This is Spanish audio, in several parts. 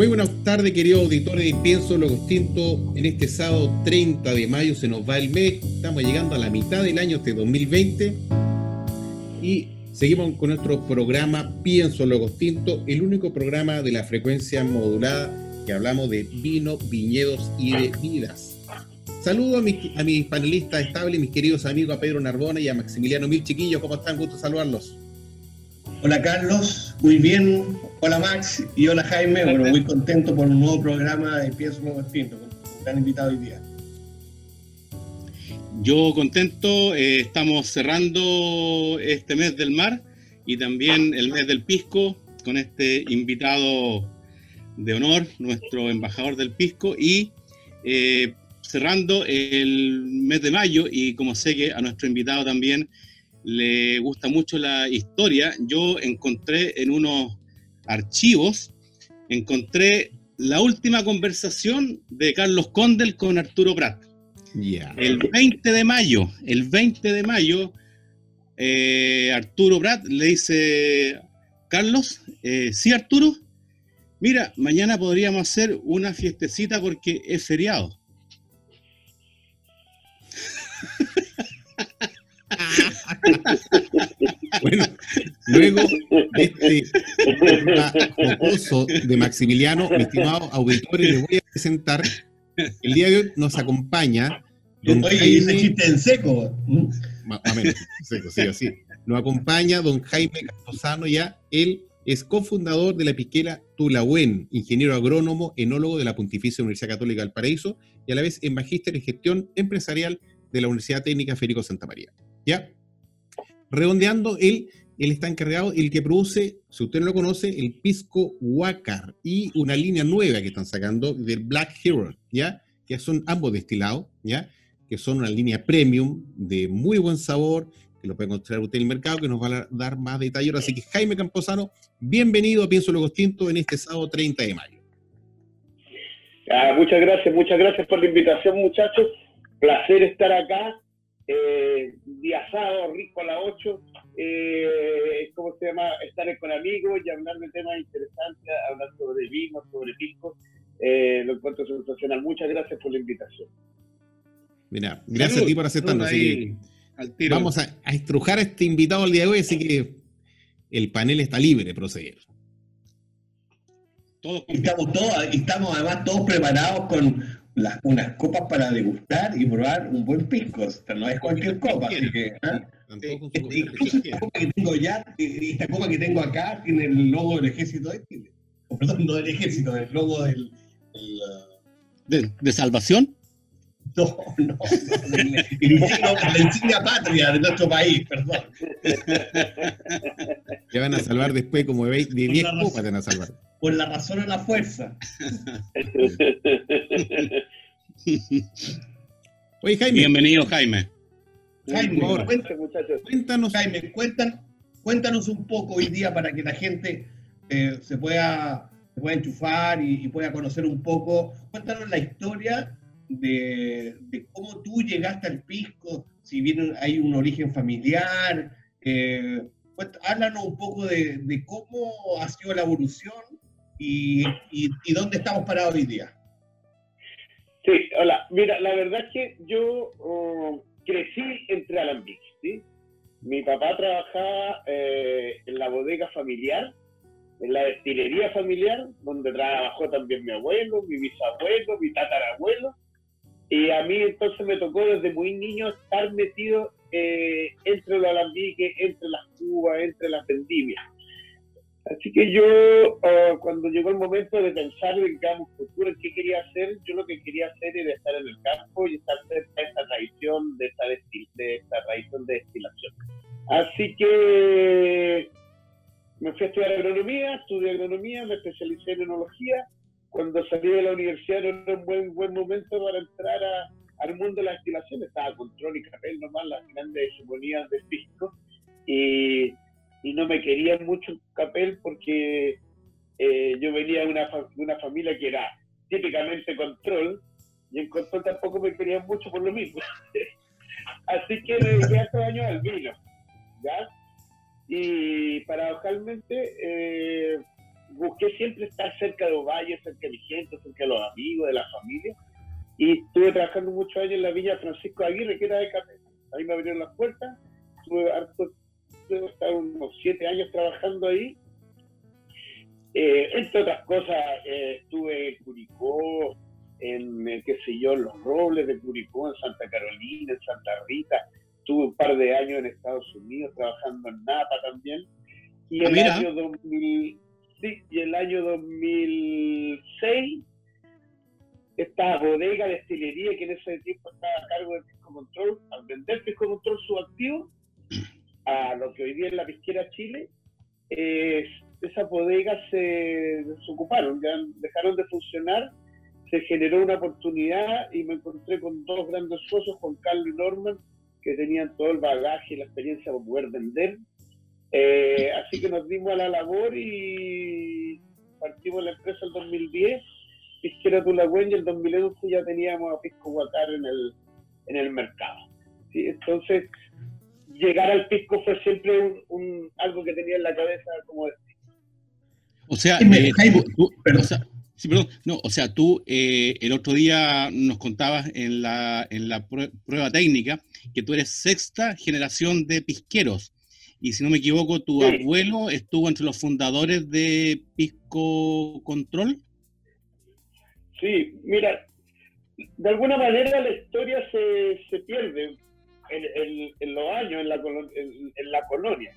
Muy buenas tardes, queridos auditores de Pienso Lo Distinto. En este sábado 30 de mayo se nos va el mes. Estamos llegando a la mitad del año de 2020 y seguimos con nuestro programa Pienso Lo Distinto, el único programa de la frecuencia modulada que hablamos de vino, viñedos y bebidas. Saludo a, a mis panelistas estables, mis queridos amigos, a Pedro Narbona y a Maximiliano Mil Chiquillos. ¿Cómo están? Gusto saludarlos. Hola Carlos, muy bien. Hola Max y hola Jaime. Bueno, muy contento por un nuevo programa de Pienso Nuevo Extinto, con invitado hoy día. Yo contento, eh, estamos cerrando este mes del mar y también el mes del pisco con este invitado de honor, nuestro embajador del pisco y eh, cerrando el mes de mayo y como sé que a nuestro invitado también le gusta mucho la historia, yo encontré en unos archivos, encontré la última conversación de Carlos Condel con Arturo Prat. El 20 de mayo, el 20 de mayo, eh, Arturo Prat le dice, Carlos, eh, sí Arturo, mira, mañana podríamos hacer una fiestecita porque es feriado. bueno, luego de este jocoso de Maximiliano, mi estimado auditorio, les voy a presentar. El día de hoy nos acompaña. Don Jaime, chiste en seco. Más o menos, seco, sí, así. Nos acompaña don Jaime Camposano, ya él es cofundador de la piquera Tulahuen, ingeniero agrónomo, enólogo de la Pontificia Universidad Católica del Paraíso y a la vez en magíster en gestión empresarial de la Universidad Técnica Federico Santa María. ¿Ya? Redondeando, él, él está encargado, el que produce, si usted no lo conoce, el pisco Huacar y una línea nueva que están sacando del Black Hero, ¿ya? Que son ambos destilados, ¿ya? Que son una línea premium de muy buen sabor, que lo puede encontrar usted en el mercado, que nos va a dar más detalles. Así que Jaime Camposano, bienvenido a Pienso Lo Distinto en este sábado 30 de mayo. Ah, muchas gracias, muchas gracias por la invitación, muchachos. Placer estar acá eh, día sábado, rico a las 8, eh, ¿cómo se llama? Estar con amigos y hablar de temas interesantes, hablar sobre vino, sobre pisco. Eh, lo encuentro sensacional. Muchas gracias por la invitación. Mira, gracias a ti por aceptarnos. vamos a, estrujar a este invitado el día de hoy, así que el panel está libre de proceder. Todos estamos, todos, estamos además todos preparados con unas copas para degustar y probar un buen pisco. no es cualquier copa, así que. ¿ah? incluso esta copa que tengo ya, esta copa que tengo acá, tiene el logo del ejército de Chile. perdón, no del ejército, del logo del. ¿De, ¿De, salvación? No, no, la insignia patria de nuestro país, perdón. Te van a salvar después como de 10 copas, te van a salvar por la razón o la fuerza. Oye, Jaime. Bienvenido, Jaime. Jaime, cuéntanos, Jaime, cuéntanos, un poco hoy día para que la gente eh, se, pueda, pueda enchufar y, pueda conocer un poco. Cuéntanos la historia de, cómo tú llegaste al pisco, si bien hay un origen familiar. Eh, háblanos un poco de, cómo ha sido la evolución y, dónde estamos parados hoy día. Sí, hola. Mira, la verdad es que yo oh, crecí entre alambiques. Mi papá trabajaba eh, en la bodega familiar, en la destilería familiar, donde trabajó también mi abuelo, mi bisabuelo, mi tatarabuelo. Y a mí entonces me tocó desde muy niño estar metido eh, entre los alambiques, entre las cubas, entre las vendimias. Así que yo, ah, cuando llegó el momento de pensar en digamos, futuro, qué quería hacer, yo lo que quería hacer era estar en el campo y estar cerca de esta tradición de esta, de esta tradición de destilación. Así que me fui a estudiar agronomía, estudié agronomía, me especialicé en enología. Cuando salí de la universidad era un buen, buen momento para entrar al mundo de la destilación. Estaba control y capel nomás, las grandes hegemonías de pisco. Y, no me querían mucho capel porque eh, yo venía de una, una familia que era típicamente control y en control tampoco me querían mucho por lo mismo. Así que me dediqué hace años al vino, ¿ya? Y paradojalmente eh, busqué siempre estar cerca de Ovalle, cerca de mi gente, cerca de los amigos, de la familia. Y estuve trabajando muchos años en la Villa Francisco Aguirre, que era de Capel. Ahí me abrieron las puertas. Estuve harto, unos siete años trabajando ahí eh, entre otras cosas, eh, estuve en Curicó, en, eh, qué sé yo, Los Robles de Curicó, en Santa Carolina, en Santa Rita. Estuve un par de años en Estados Unidos trabajando en Napa también. Y ah, el, año 2000, sí, y el año 2006, esta bodega de destilería que en ese tiempo estaba a cargo de Pisco Control, al vender Pisco Control su activo, a lo que hoy día es la Pisquera Chile, eh, esas bodegas se desocuparon, dejaron de funcionar, se generó una oportunidad y me encontré con dos grandes socios, Juan Carlos y Norman, que tenían todo el bagaje y la experiencia para poder vender. Eh, así que nos dimos a la labor y partimos la empresa en 2010, Pisquera Tulagüen y en 2011 ya teníamos a Pisco Guacar en el, en el mercado. ¿sí? Entonces, llegar al Pisco fue siempre un, algo que tenía en la cabeza como decir o sea, eh, tú, no, o sea, tú eh, el otro día nos contabas en la, en la prueba técnica que tú eres sexta generación de pisqueros. Y si no me equivoco, tu abuelo estuvo entre los fundadores de Pisco Control. Sí, mira, de alguna manera la historia se, se pierde en, en, los años en la, en, la colonia.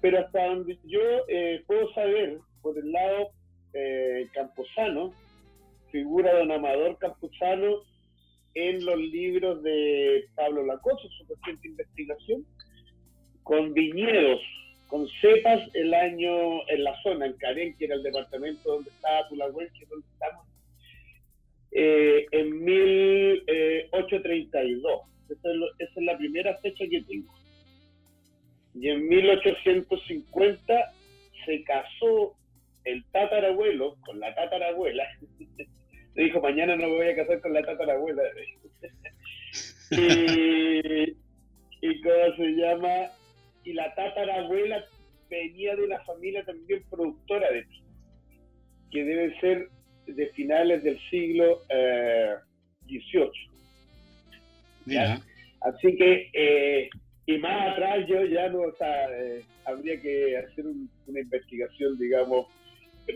Pero hasta donde yo eh, puedo saber, por el lado eh, camposano, figura don Amador Campuzano en los libros de Pablo Lacoso, su reciente investigación, con viñedos, con cepas el año en la zona, en Carén, que era el departamento donde estaba Tulagüen, que es donde estamos, eh, en 1832. Esa es, esa es la primera fecha que tengo. Y en 1850 se casó el tatarabuelo con la tatarabuela, le dijo, mañana no me voy a casar con la tatarabuela. y cómo se llama, y la tatarabuela venía de una familia también productora de ti, que debe ser de finales del siglo XVIII. Eh, Así que, eh, y más atrás yo ya no, o sea, eh, habría que hacer una investigación, digamos,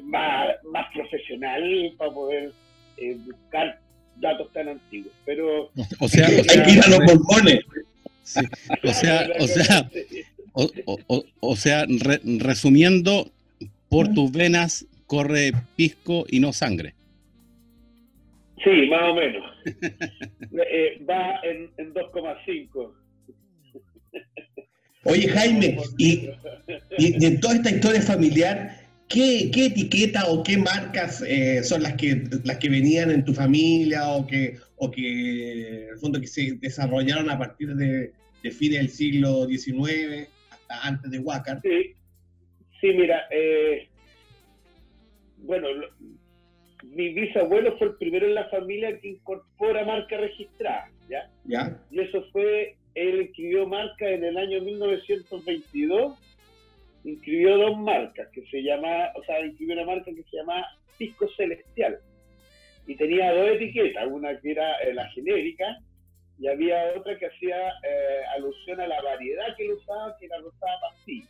más, más profesional para poder eh, buscar datos tan antiguos. Pero o sea, hay que ir a los pulmones. O sea, o sea, o, sea, resumiendo, por tus venas corre pisco y no sangre. Sí, más o menos. Eh, va en, en 2,5. Oye, Jaime, y, y, en toda esta historia familiar, ¿qué, qué etiqueta o qué marcas eh, son las que, las que venían en tu familia o que, o que, en el fondo, que se desarrollaron a partir de, de fines del siglo XIX antes de Huácar? Sí, sí mira, eh, bueno, mi bisabuelo fue el primero en la familia que incorpora marca registrada, ¿ya? ¿Ya? Y eso fue, él escribió marca en el año 1922 inscribió dos marcas que se llama, o sea, inscribió una marca que se llama Pisco Celestial. Y tenía dos etiquetas, una que era eh, la genérica y había otra que hacía eh, alusión a la variedad que él usaba, que era rosada pastilla.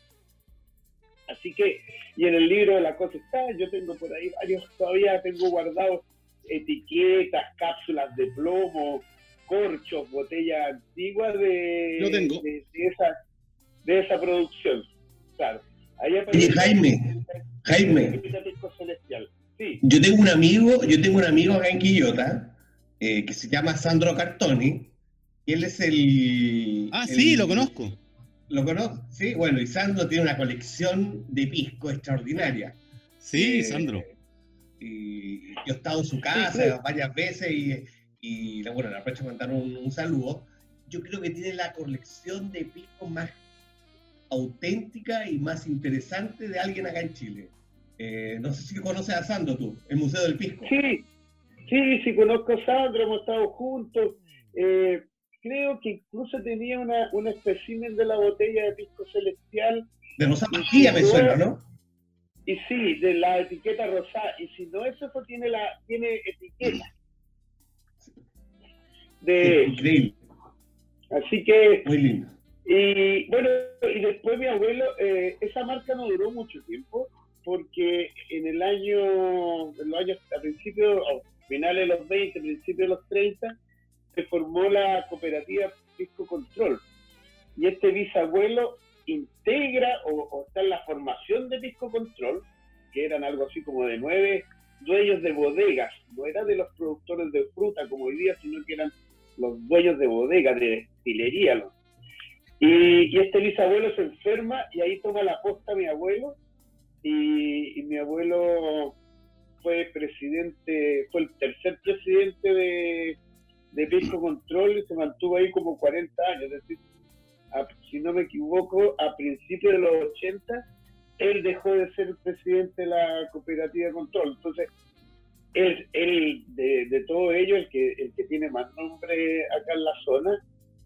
Así que, y en el libro de la cosa está, yo tengo por ahí varios, todavía tengo guardados etiquetas, cápsulas de plomo, corchos, botellas antiguas de, de, esa, de esa producción. Jaime, Jaime. Yo tengo un amigo, yo tengo un amigo acá en Quillota, eh, que se llama Sandro Cartoni, él es el... Ah, sí, lo conozco. ¿Lo conozco? Sí, bueno, y Sandro tiene una colección de pisco extraordinaria. Sí, eh, Sandro. Y yo he estado en su casa varias veces y, y bueno, le aprovecho para mandar un, saludo. Yo creo que tiene la colección de pisco más auténtica y más interesante de alguien acá en Chile. Eh, no sé si conoces a Sandro tú, el Museo del Pisco. Sí, sí, sí conozco a Sandro, hemos estado juntos. Eh, creo que incluso tenía una, un espécimen de la botella de pisco celestial. De Rosada me suena, ¿no? Y sí, de la etiqueta rosada. Y si no, eso, tiene, la, tiene etiqueta. De, increíble. Así que. Muy lindo. Y bueno, y después mi abuelo, eh, esa marca no duró mucho tiempo, porque en el año, en los años, a principios, finales de los 20, principios de los 30, se formó la cooperativa Pisco Control. Y este bisabuelo integra o, está en la formación de Pisco Control, que eran algo así como de nueve dueños de bodegas. No era de los productores de fruta como hoy día, sino que eran los dueños de bodegas, de destilería. Y, este bisabuelo se enferma y ahí toma la posta mi abuelo. y mi abuelo fue presidente, fue el tercer presidente de, de Pisco Control y se mantuvo ahí como 40 años. Es decir, si no me equivoco, a principios de los 80, él dejó de ser presidente de la cooperativa de control. Entonces, él, él de, de, todo ello, el que, el que tiene más nombre acá en la zona,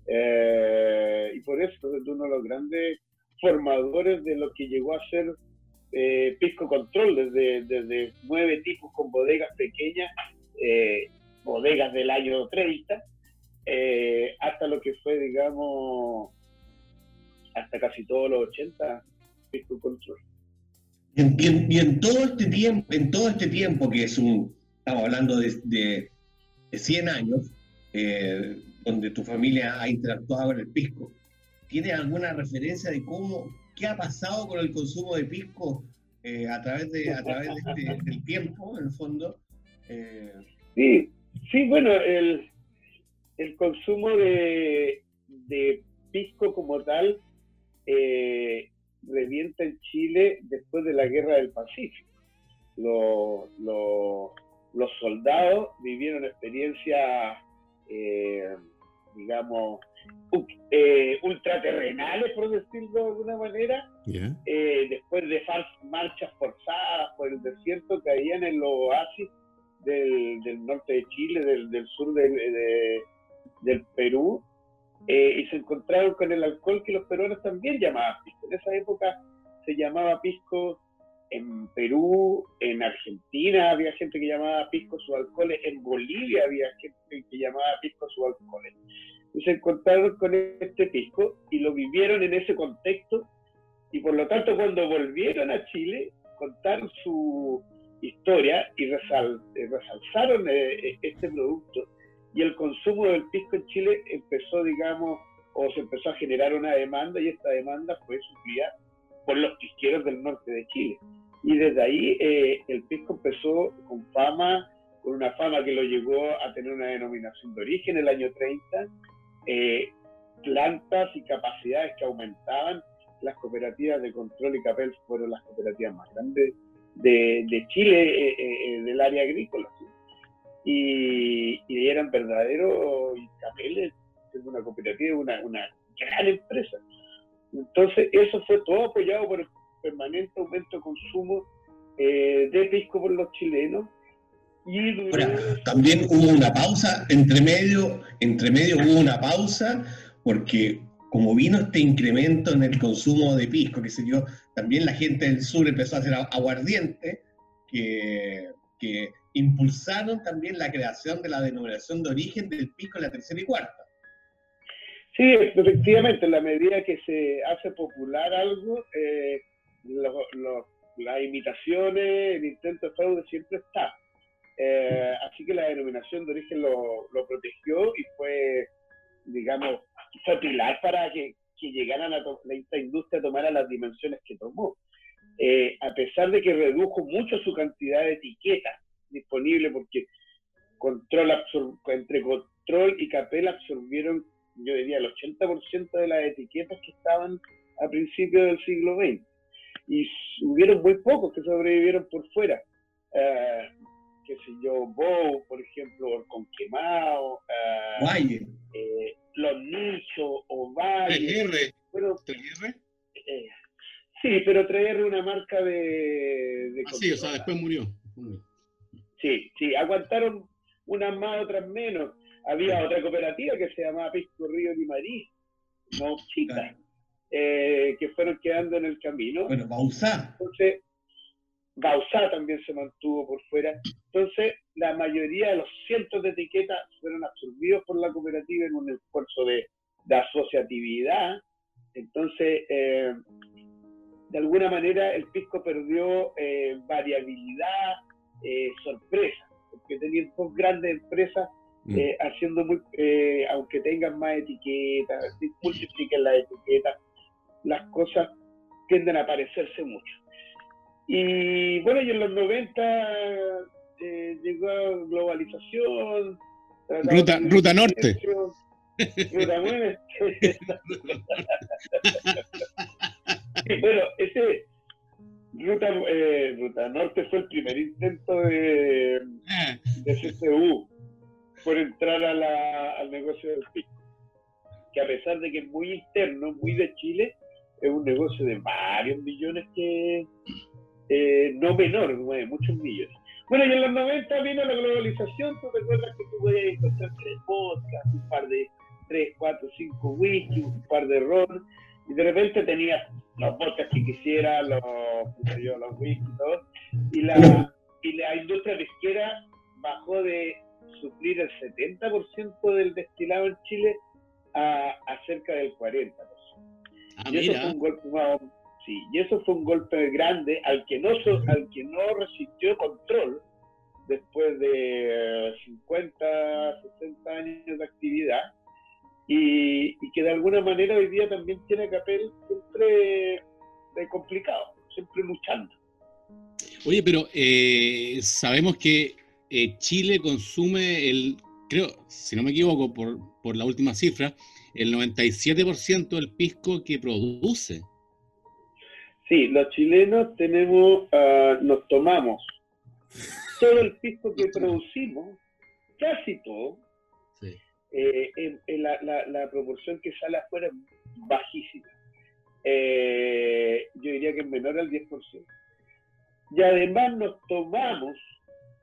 eh, y por eso es uno de los grandes formadores de lo que llegó a ser eh, Pisco Control, desde, desde nueve tipos con bodegas pequeñas eh, bodegas del año 30, eh, hasta lo que fue, digamos, hasta casi todos los 80, Pisco Control. Y en, todo este tiempo, en todo este tiempo que es un, estamos hablando de, de, 100 años, eh, donde tu familia ha interactuado con el pisco, ¿tienes alguna referencia de cómo, qué ha pasado con el consumo de pisco eh, a través de, a través de este, del tiempo, en el fondo? sí, Sí, bueno, el, el consumo de, de, pisco como tal eh, revienta en Chile después de la guerra del Pacífico. los soldados vivieron experiencias, eh, digamos, eh, ultraterrenales, por decirlo de alguna manera, después de marchas forzadas por el desierto, caían en los oasis del, norte de Chile, del, sur de, del Perú, eh, y se encontraron con el alcohol que los peruanos también llamaban pisco. En esa época se llamaba pisco en Perú, en Argentina había gente que llamaba pisco sus alcoholes, en Bolivia había gente que llamaba pisco sus alcoholes. Y se encontraron con este pisco y lo vivieron en ese contexto y por lo tanto cuando volvieron a Chile contaron su, historia y resal, eh, resalzaron eh, eh, este producto y el consumo del pisco en Chile empezó, digamos, o se empezó a generar una demanda y esta demanda fue suplida por los pisqueros del norte de Chile. Y desde ahí el pisco empezó con fama, con una fama que lo llevó a tener una denominación de origen en el año 30, plantas y capacidades que aumentaban. Las cooperativas de control y capel fueron las cooperativas más grandes de, Chile eh, eh, eh, del área agrícola. Y, eran verdaderos capeles, es una cooperativa, una, una gran empresa. Entonces, eso fue todo apoyado por el permanente aumento de consumo de pisco por los chilenos. Y también hubo una pausa, entre medio, entre medio hubo una pausa, porque como vino este incremento en el consumo de pisco, que se dio, también la gente del sur empezó a hacer aguardiente, que, impulsaron también la creación de la denominación de origen del pisco en la tercera y cuarta. Sí, efectivamente, en la medida que se hace popular algo, eh, las imitaciones, el intento de fraude siempre está. Eh, así que la denominación de origen lo protegió y fue, digamos, fue pilar para que, que llegaran a esta industria a tomar las dimensiones que tomó. Eh, a pesar de que redujo mucho su cantidad de etiquetas disponibles, porque control entre control y capel absorbieron yo diría el 80% de las etiquetas que estaban a principios del siglo XX. Y hubieron muy pocos que sobrevivieron por fuera. Uh, qué sé yo, Bow, por ejemplo, con Quemado, eh, Los Nichos, Ovalle. 3R. Bueno, 3R. Eh, sí, pero 3R una marca de... de ah, sí, o sea, después murió. Sí, sí, aguantaron unas más, otras menos. Había otra cooperativa que se llamaba Pisco Río Limarí, no chica, eh, que fueron quedando en el camino. Bueno, Bausá. Entonces, Bausá también se mantuvo por fuera. Entonces, la mayoría de los cientos de etiquetas fueron absorbidos por la cooperativa en un esfuerzo de, asociatividad. Entonces, eh, de alguna manera, el pisco perdió eh, variabilidad, sorpresa que tenían dos grandes empresas mm. eh, haciendo muy, eh, aunque tengan más etiquetas, multipliquen las etiquetas, las cosas tienden a parecerse mucho. Y bueno, y en los 90 eh, llegó globalización. Ruta, ruta Norte. Ruta Norte. bueno, ese Ruta, eh, Ruta Norte fue el primer intento de, de CCU por entrar a la, al negocio del pico. Que a pesar de que es muy interno, muy de Chile, es un negocio de varios millones que eh, no menor, muchos millones. Bueno, y en los 90 vino la globalización, tú recuerdas que tú podías encontrar tres podcasts, un par de tres, cuatro, cinco whisky, un par de ron, y de repente tenías los botes que quisiera, los, yo, los whisky y todo, y la, y la industria pesquera bajó de suplir el 70% del destilado en Chile a, cerca del 40%. Ah, y eso fue un golpe sí, y eso fue un golpe grande al que no al que no resistió control después de 50, 60 años de actividad y, que de alguna manera hoy día también tiene papel siempre eh, complicado, siempre luchando. Oye, pero eh, sabemos que eh, Chile consume el, creo, si no me equivoco, por, por la última cifra, el 97% del pisco que produce. Sí, los chilenos tenemos, uh, nos tomamos todo el pisco que producimos, casi todo, eh, en, la, la, proporción que sale afuera es bajísima. Eh, yo diría que es menor al 10%. Y además nos tomamos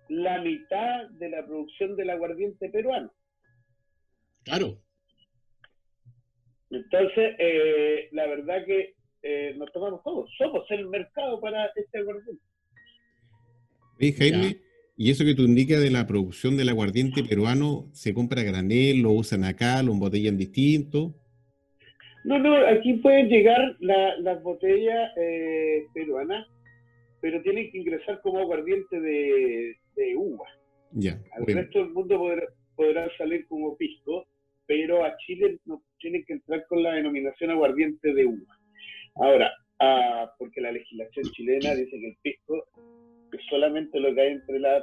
la mitad de la producción del aguardiente peruano. Claro. Entonces, eh, la verdad que nos tomamos todo. Somos el mercado para este aguardiente. Jaime, y eso que tú indicas de la producción del aguardiente peruano, ¿se compra a granel, lo usan acá, lo embotellan distinto? No, no, aquí pueden llegar las botellas eh, peruanas, pero tienen que ingresar como aguardiente de, uva. Ya. Al resto del mundo podrá, salir como pisco, pero a Chile no tienen que entrar con la denominación aguardiente de uva. Ahora, ah, porque la legislación chilena dice que el pisco solamente lo que hay entre la,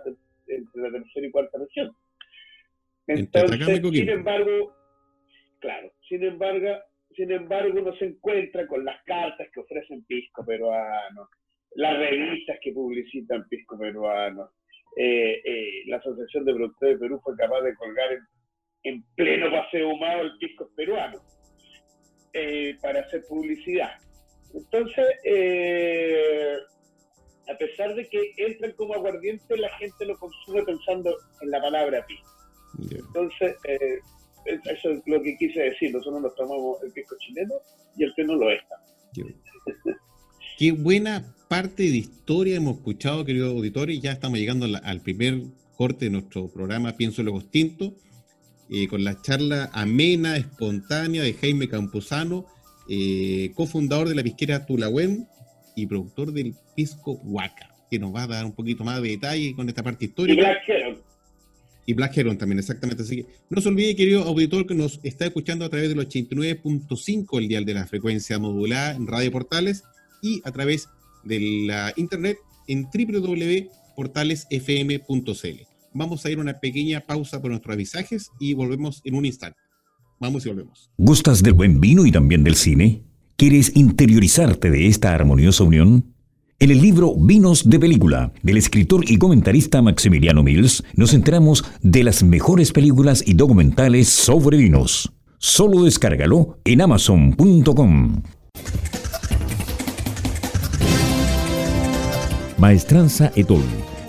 entre la tercera y cuarta región. Entonces, sin embargo, claro, sin embargo, sin embargo, uno se encuentra con las cartas que ofrecen pisco peruano, las revistas que publicitan pisco peruano. Eh, eh, la Asociación de Productores de Perú fue capaz de colgar en, pleno paseo humano el pisco peruano eh, para hacer publicidad. Entonces, a pesar de que entran como aguardiente, la gente lo consume pensando en la palabra pisco. Entonces, eh, eso es lo que quise decir. Nosotros nos tomamos el pisco chileno y el que no lo está. Qué buena parte de historia hemos escuchado, queridos auditores. Ya estamos llegando al primer corte de nuestro programa Pienso Luego Tinto, eh, con la charla amena, espontánea de Jaime Campuzano, eh, cofundador de la pisquera Tulahuen, y productor del Pisco Huaca, que nos va a dar un poquito más de detalle con esta parte histórica. Y Black Heron. Y Black Heron también, exactamente. Así que no se olvide, querido auditor, que nos está escuchando a través del 89.5, el dial de la frecuencia modulada en Radio Portales, y a través de la internet en www.portalesfm.cl. Vamos a ir a una pequeña pausa por nuestros avisajes y volvemos en un instante. Vamos y volvemos. ¿Gustas del buen vino y también del cine? ¿Quieres interiorizarte de esta armoniosa unión? En el libro Vinos de Película, del escritor y comentarista Maximiliano Mills, nos enteramos de las mejores películas y documentales sobre vinos. Solo descárgalo en amazon.com. Maestranza Etol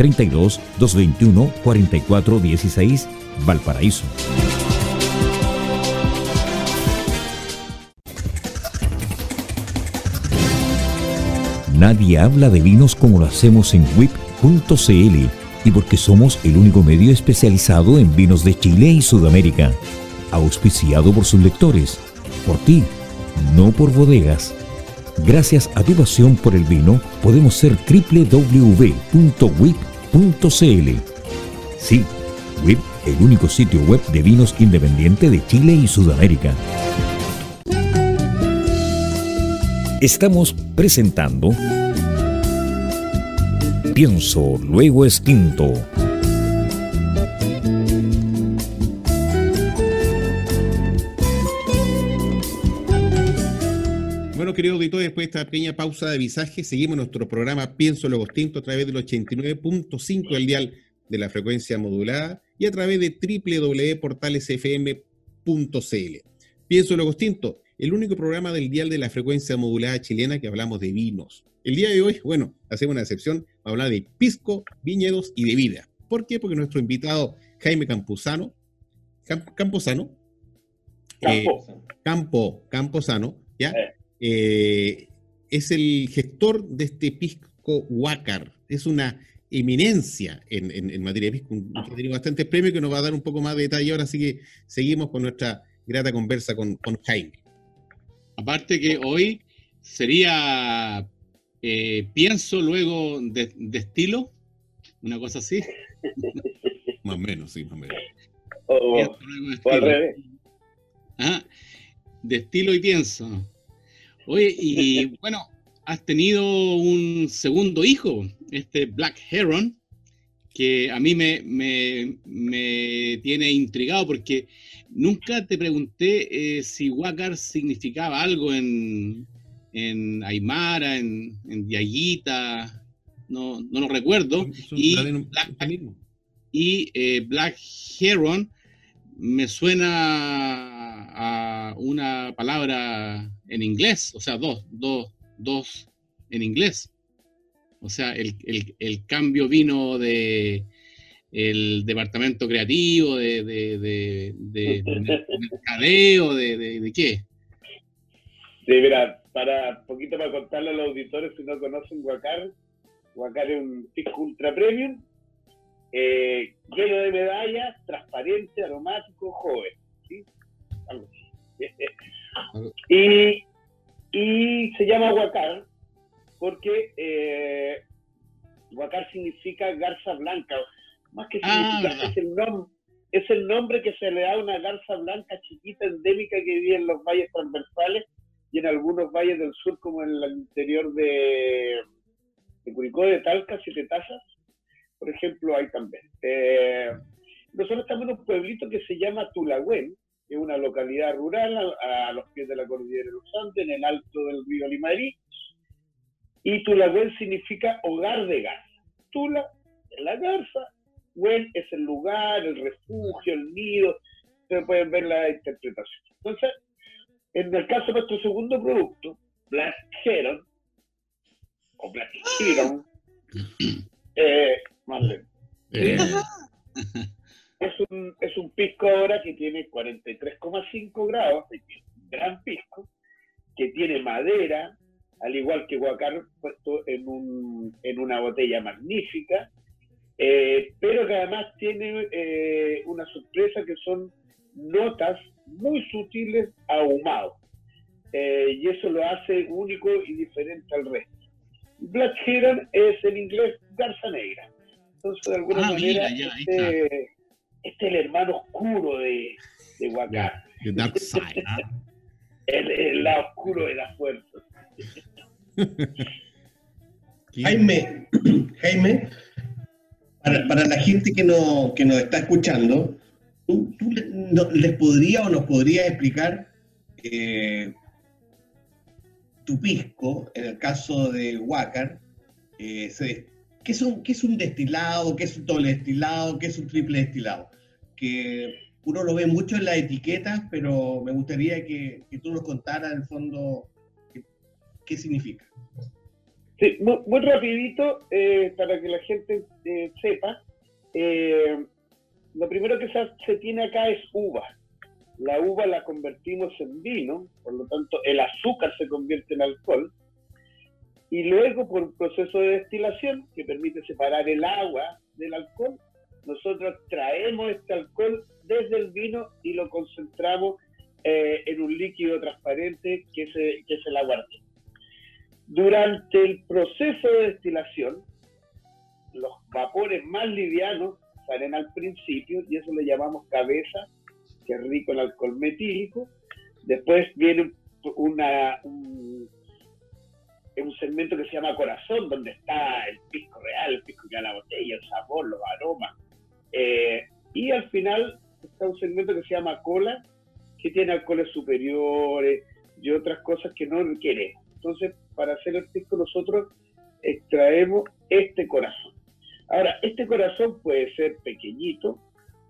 32 221 44 16 Valparaíso. Nadie habla de vinos como lo hacemos en WIP.cl y porque somos el único medio especializado en vinos de Chile y Sudamérica, auspiciado por sus lectores, por ti, no por bodegas. Gracias a tu pasión por el vino, podemos ser www.wip.cl. Sí, WIP el único sitio web de vinos independiente de Chile y Sudamérica. Estamos presentando Pienso, luego extinto. Querido auditor, después de esta pequeña pausa de visaje, seguimos nuestro programa Pienso, luego extinto a través del 89.5 del dial de la frecuencia modulada y a través de www.portalesfm.cl. Pienso lo distinto, el único programa del dial de la frecuencia modulada chilena que hablamos de vinos. El día de hoy, bueno, hacemos una excepción, vamos a hablar de pisco, viñedos y de vida. ¿Por qué? Porque nuestro invitado Jaime Campuzano, Camposano, eh, Campo, Camposano, ¿ya? Eh. Eh, es el gestor de este pisco Huácar. Es una eminencia en, materia de pisco, que tiene bastantes premios que nos va a dar un poco más de detalle ahora, así que seguimos con nuestra grata conversa con, Jaime. Aparte que hoy sería eh, pienso luego de, estilo, una cosa así. más o menos, sí, más o menos. O, al revés. de estilo y pienso. Oye, y bueno, has tenido un segundo hijo, este Black Heron, que a mí me, me, tiene intrigado porque nunca te pregunté eh, si Wakar significaba algo en, en Aymara, en, en Diaguita, no, no lo recuerdo. y, Black, y eh, Black Heron me suena a una palabra en inglés, o sea, dos, dos, dos en inglés. O sea, el, cambio vino de el departamento creativo, de, de, de, de, mercadeo, de, qué. Sí, mira, para poquito para contarle a los auditores si no conocen Guacar, Guacar es un pisco ultra premium, eh, lleno de medallas, transparente, aromático, joven. ¿sí? y y se llama huacar porque eh, huacar significa garza blanca. Más que ah, significa, es, el nombre, es el nombre que se le da a una garza blanca chiquita, endémica, que vive en los valles transversales y en algunos valles del sur, como en el interior de, de Curicó, de Talca, Siete Tazas, por ejemplo, hay también. Eh, nosotros estamos en un pueblito que se llama Tulagüen, es una localidad rural a, los pies de la cordillera de los Andes, en el alto del río Limarí. Y Tulagüen significa hogar de garza. Tula es la garza, Wen es el lugar, el refugio, el nido. Ustedes pueden ver la interpretación. Entonces, en el caso de nuestro segundo producto, Black Heron, o Black Heron, eh, más lento. Eh. Es un, es un pisco ahora que tiene 43,5 grados, gran pisco, que tiene madera, al igual que Guacar puesto en, un, en una botella magnífica, eh, pero que además tiene eh, una sorpresa que son notas muy sutiles ahumados. eh, y eso lo hace único y diferente al resto. Black Heron es en inglés garza negra. Entonces, de alguna ah, manera, este, este, es el hermano oscuro de, de dark side, ¿ah? el, lado oscuro de la fuerza. Jaime, Jaime, para, la gente que, no, que nos está escuchando, ¿tú, les podría o nos podría explicar eh, tu pisco, en el caso de Wacker, eh, ¿qué, son, ¿qué es un destilado, qué es un doble destilado, qué es un triple destilado? Que uno lo ve mucho en las etiquetas, pero me gustaría que, tú nos contaras en el fondo qué, significa. Sí, muy, rapidito, eh, para que la gente eh, sepa, eh, lo primero que se, tiene acá es uva. La uva la convertimos en vino, por lo tanto el azúcar se convierte en alcohol, y luego por un proceso de destilación que permite separar el agua del alcohol, nosotros traemos este alcohol desde el vino y lo concentramos eh, en un líquido transparente que, que es el aguardiente. Durante el proceso de destilación, los vapores más livianos salen al principio y eso le llamamos cabeza, que es rico en alcohol metílico. Después viene una, un, un segmento que se llama corazón, donde está el pisco real, el pisco que da la botella, el sabor, los aromas. Eh, y al final está un segmento que se llama cola, que tiene alcoholes superiores y otras cosas que no queremos. Entonces, para hacer el pisco nosotros extraemos este corazón. Ahora, este corazón puede ser pequeñito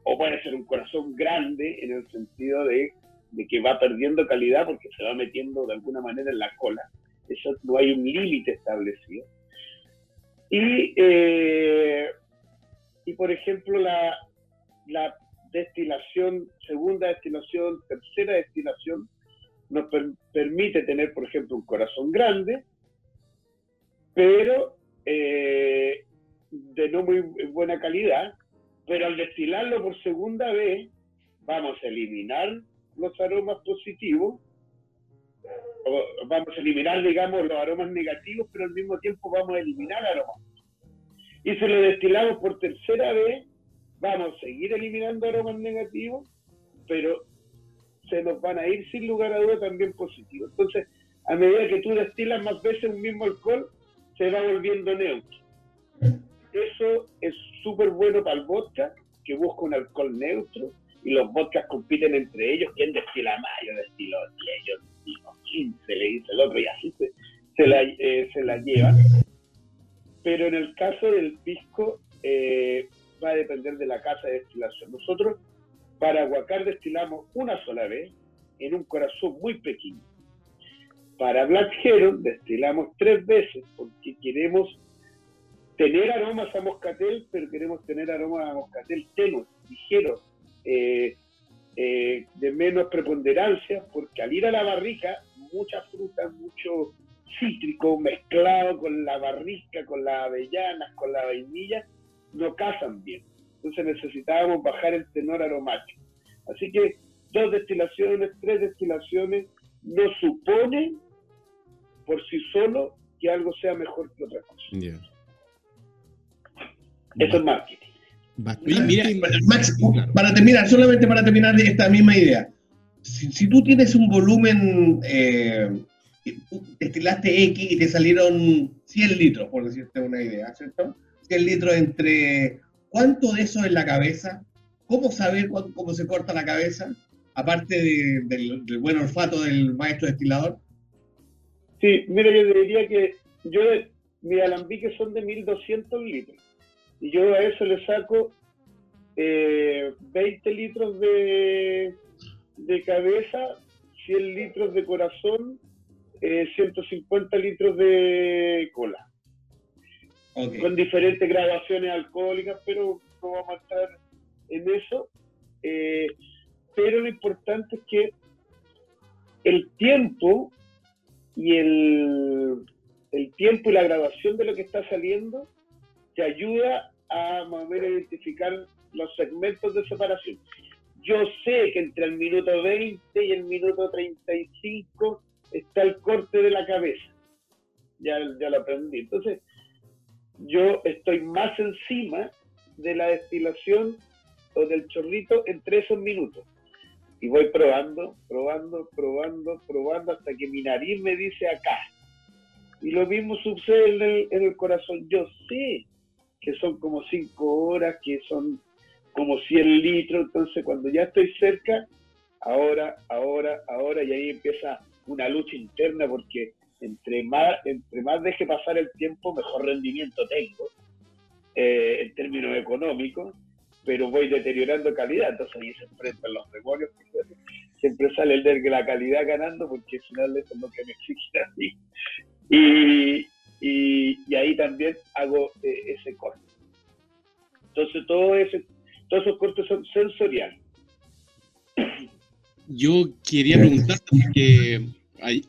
o puede ser un corazón grande en el sentido de, que va perdiendo calidad porque se va metiendo de alguna manera en la cola. Eso no hay un límite establecido. Y, eh, y por ejemplo, la, la destilación, segunda destilación, tercera destilación, nos permite tener, por ejemplo, un corazón grande, pero eh, de no muy buena calidad, pero al destilarlo por segunda vez, vamos a eliminar los aromas positivos, vamos a eliminar, digamos, los aromas negativos, pero al mismo tiempo vamos a eliminar aromas. Y si lo destilamos por tercera vez, vamos a seguir eliminando aromas negativos, pero se nos van a ir sin lugar a duda también positivos. Entonces, a medida que tú destilas más veces un mismo alcohol, se va volviendo neutro. Eso es súper bueno para el vodka, que busca un alcohol neutro, y los vodkas compiten entre ellos, quién destila más, yo destilo 10, yo destilo 15, le dice el otro, y así se, la, eh, se la llevan. Pero en el caso del pisco, eh, va a depender de la casa de destilación. Nosotros para Aguacar destilamos una sola vez en un corazón muy pequeño. Para Black Heron destilamos tres veces porque queremos tener aromas a moscatel, pero queremos tener aromas a moscatel tenues, ligeros, eh, eh, de menos preponderancia, porque al ir a la barrica, mucha fruta, mucho cítrico mezclado con la barrica, con las avellanas, con la vainilla, no casan bien. Entonces necesitábamos bajar el tenor aromático. Así que dos destilaciones, tres destilaciones, no supone por sí solo que algo sea mejor que otra cosa. Eso es marketing. Mira, Max, para terminar, solamente para terminar esta misma idea. Si, tú tienes un volumen, eh, destilaste X y te salieron 100 litros, por decirte una idea, ¿cierto? el litro entre cuánto de eso es la cabeza, cómo saber cómo se corta la cabeza, aparte del, buen olfato del maestro destilador. Sí, mira, yo diría que yo, mis alambiques son de 1200 litros y yo a eso le saco 20 eh, litros de, de cabeza, 100 litros de corazón, 150 eh, litros de cola con diferentes graduaciones alcohólicas, pero no vamos a estar en eso. Eh, pero lo importante es que el tiempo y el, el tiempo y la graduación de lo que está saliendo te ayuda a mover a identificar los segmentos de separación. Yo sé que entre el minuto 20 y el minuto 35 cabeza. Ya, ya lo aprendí. Entonces, yo estoy más encima de la destilación o del chorrito entre esos minutos. Y voy probando, probando, probando, probando hasta que mi nariz me dice acá. Y lo mismo sucede en el, en el corazón. Yo sé que son como cinco horas, que son como 100 litros, entonces cuando ya estoy cerca, ahora, ahora, ahora, y ahí empieza una lucha interna porque entre más, entre más deje pasar el tiempo, mejor rendimiento tengo eh, en términos económicos, pero voy deteriorando calidad, entonces ahí se enfrentan los demonios, siempre sale el de la calidad ganando porque al final eso es lo que me exige a mí. Y, y, ahí también hago eh, ese corte. Entonces todo ese, todos esos cortes son sensoriales. Yo quería preguntarte, porque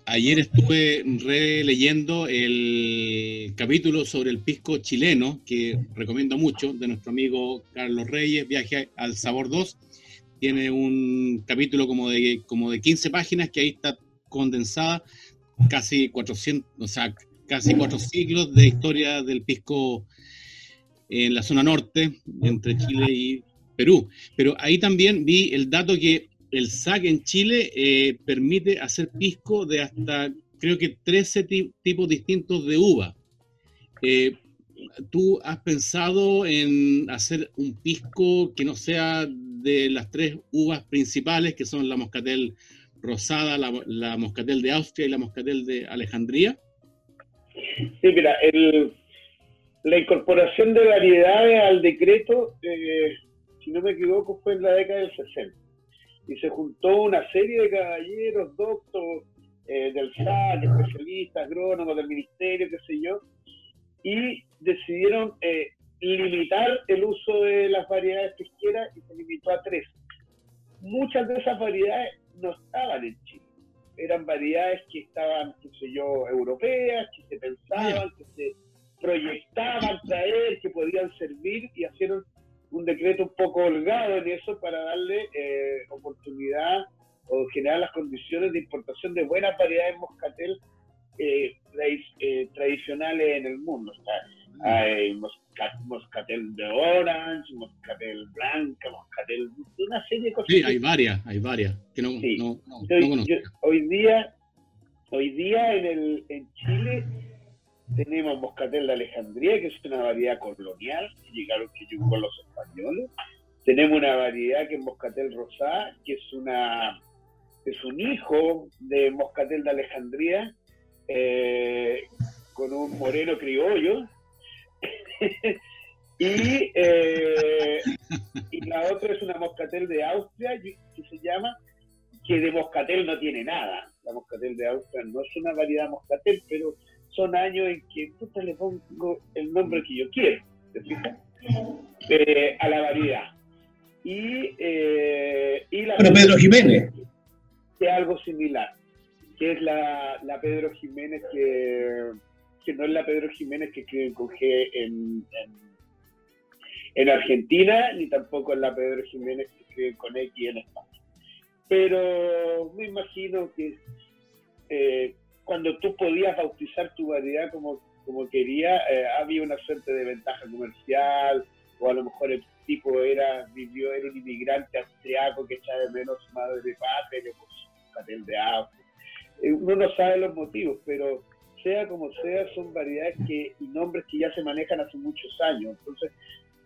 ayer estuve releyendo el capítulo sobre el pisco chileno, que recomiendo mucho, de nuestro amigo Carlos Reyes, Viaje al Sabor 2. Tiene un capítulo como de, como de 15 páginas que ahí está condensada casi 400, o sea, casi cuatro siglos de historia del pisco en la zona norte, entre Chile y Perú. Pero ahí también vi el dato que el SAC en Chile eh, permite hacer pisco de hasta, creo que 13 tipos distintos de uva. Eh, ¿Tú has pensado en hacer un pisco que no sea de las tres uvas principales, que son la moscatel rosada, la, moscatel de Austria y la moscatel de Alejandría? Sí, mira, la incorporación de variedades al decreto eh, si no me equivoco, fue en la década del 60. Y se juntó una serie de caballeros, doctos eh, del SAC, especialistas, agrónomos del ministerio, qué sé yo, y decidieron eh, limitar el uso de las variedades pesqueras y se limitó a tres. Muchas de esas variedades no estaban en Chile. Eran variedades que estaban, qué sé yo, europeas, que se pensaban, que se proyectaban traer, que podían servir y hicieron un decreto un poco holgado en eso para darle eh, oportunidad o generar las condiciones de importación de buenas variedades moscatel eh, eh, tradicionales en el mundo. Hay moscatel de orange, moscatel blanca, moscatel una serie de cosas. Sí, hay varias, hay varias que no, hoy día, hoy día en, el, en Chile tenemos Moscatel de Alejandría, que es una variedad colonial, que llegaron que llegó con los españoles. Tenemos una variedad que es Moscatel Rosá, que es una es un hijo de Moscatel de Alejandría, eh, con un moreno criollo. Y, eh, y la otra es una Moscatel de Austria, que se llama, que de Moscatel no tiene nada. La Moscatel de Austria no es una variedad Moscatel, pero son años en que puta, le pongo el nombre que yo quiero, ¿te fijas? Eh, a la variedad. Y, eh, y la Pero Pedro Jiménez. Que es algo similar, que es la, la Pedro Jiménez que, que, no es la Pedro Jiménez que escribe con G en, en, Argentina, ni tampoco es la Pedro Jiménez que escribe con X en España. Pero me imagino que eh, cuando tú podías bautizar tu variedad como, como quería, eh, había una suerte de ventaja comercial, o a lo mejor el tipo era, vivió, era un inmigrante austriaco que echaba de menos su madre patria, por su cartel de agua. Eh, uno no sabe los motivos, pero sea como sea, son variedades que, y nombres que ya se manejan hace muchos años, entonces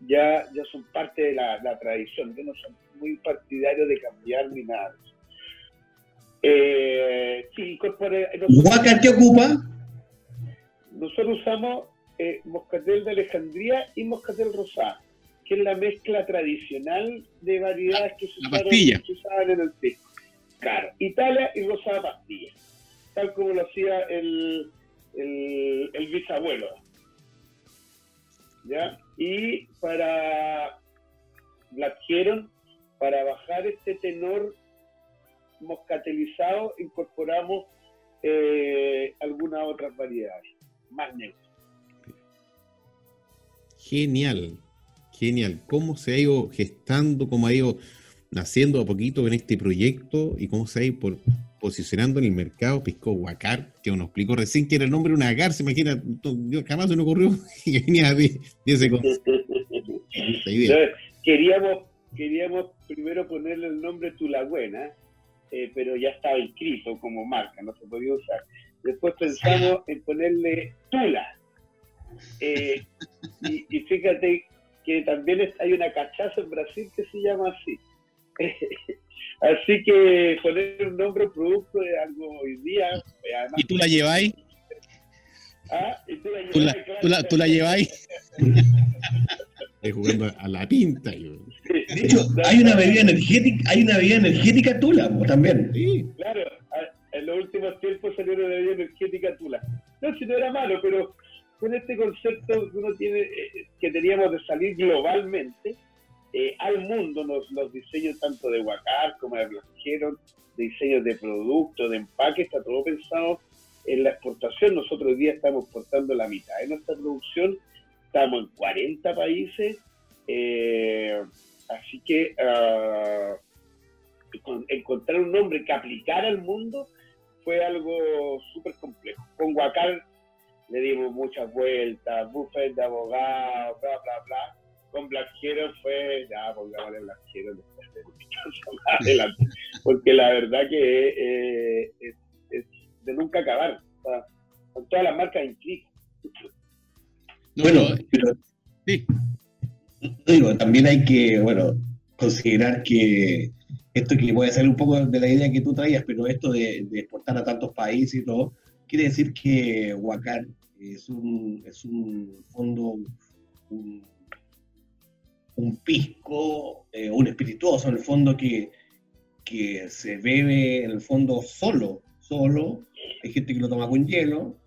ya, ya son parte de la, la tradición. Yo no soy muy partidario de cambiar ni nada. Eh, sí, qué ocupa? Nosotros usamos eh, moscatel de Alejandría y moscatel rosada, que es la mezcla tradicional de variedades que se, usaban, en el té. Claro, Italia y rosada pastilla, tal como lo hacía el, el, bisabuelo. ¿Ya? Y para Blackheron, para bajar este tenor moscatelizado incorporamos eh, algunas otras variedades más neutras. Genial, genial. ¿Cómo se ha ido gestando, cómo ha ido naciendo a poquito en este proyecto y cómo se ha ido posicionando en el mercado pisco huacar, que nos explicó recién que era el nombre de una agar, se imagina, jamás se nos ocurrió que venía de, ese Queríamos, queríamos primero ponerle el nombre Tulagüena, eh, pero ya estaba inscrito como marca, no se podía usar. Después pensamos en ponerle Tula. Eh, y, fíjate que también hay una cachaza en Brasil que se llama así. Así que poner un nombre producto de algo hoy día. ¿Y tú la lleváis? ¿Ah? ¿Y tú la lleváis? ¿Tú la, ¿tú la, lleváis? Estoy jugando a la pinta. Yo. De hecho, hay una bebida energética, hay una bebida energética Tula también. Sí. Claro, en los últimos tiempos salió una bebida energética Tula. No, si no era malo, pero con este concepto que uno tiene, eh, que teníamos de salir globalmente, eh, al mundo los, los, diseños tanto de Huacar como de Blanquero, diseños de productos, de empaque, está todo pensado en la exportación. Nosotros hoy día estamos exportando la mitad de nuestra producción, estamos en 40 países, eh, así que uh, encontrar un nombre que aplicara al mundo fue algo súper complejo. Con Huacar le dimos muchas vueltas, buffet de abogados, bla, bla, bla con Black Hero fue, ya pongámosle Black Hero adelante, porque la verdad que eh, es, de nunca acabar, con todas las marcas incluso. bueno, pero sí. digo, también hay que, bueno, considerar que esto que puede ser un poco de la idea que tú traías, pero esto de, exportar a tantos países y todo, quiere decir que Huacar es un, es un fondo, un, un pisco, eh, un espirituoso en el fondo que, que se bebe en el fondo solo, solo. Hay gente que lo toma con hielo,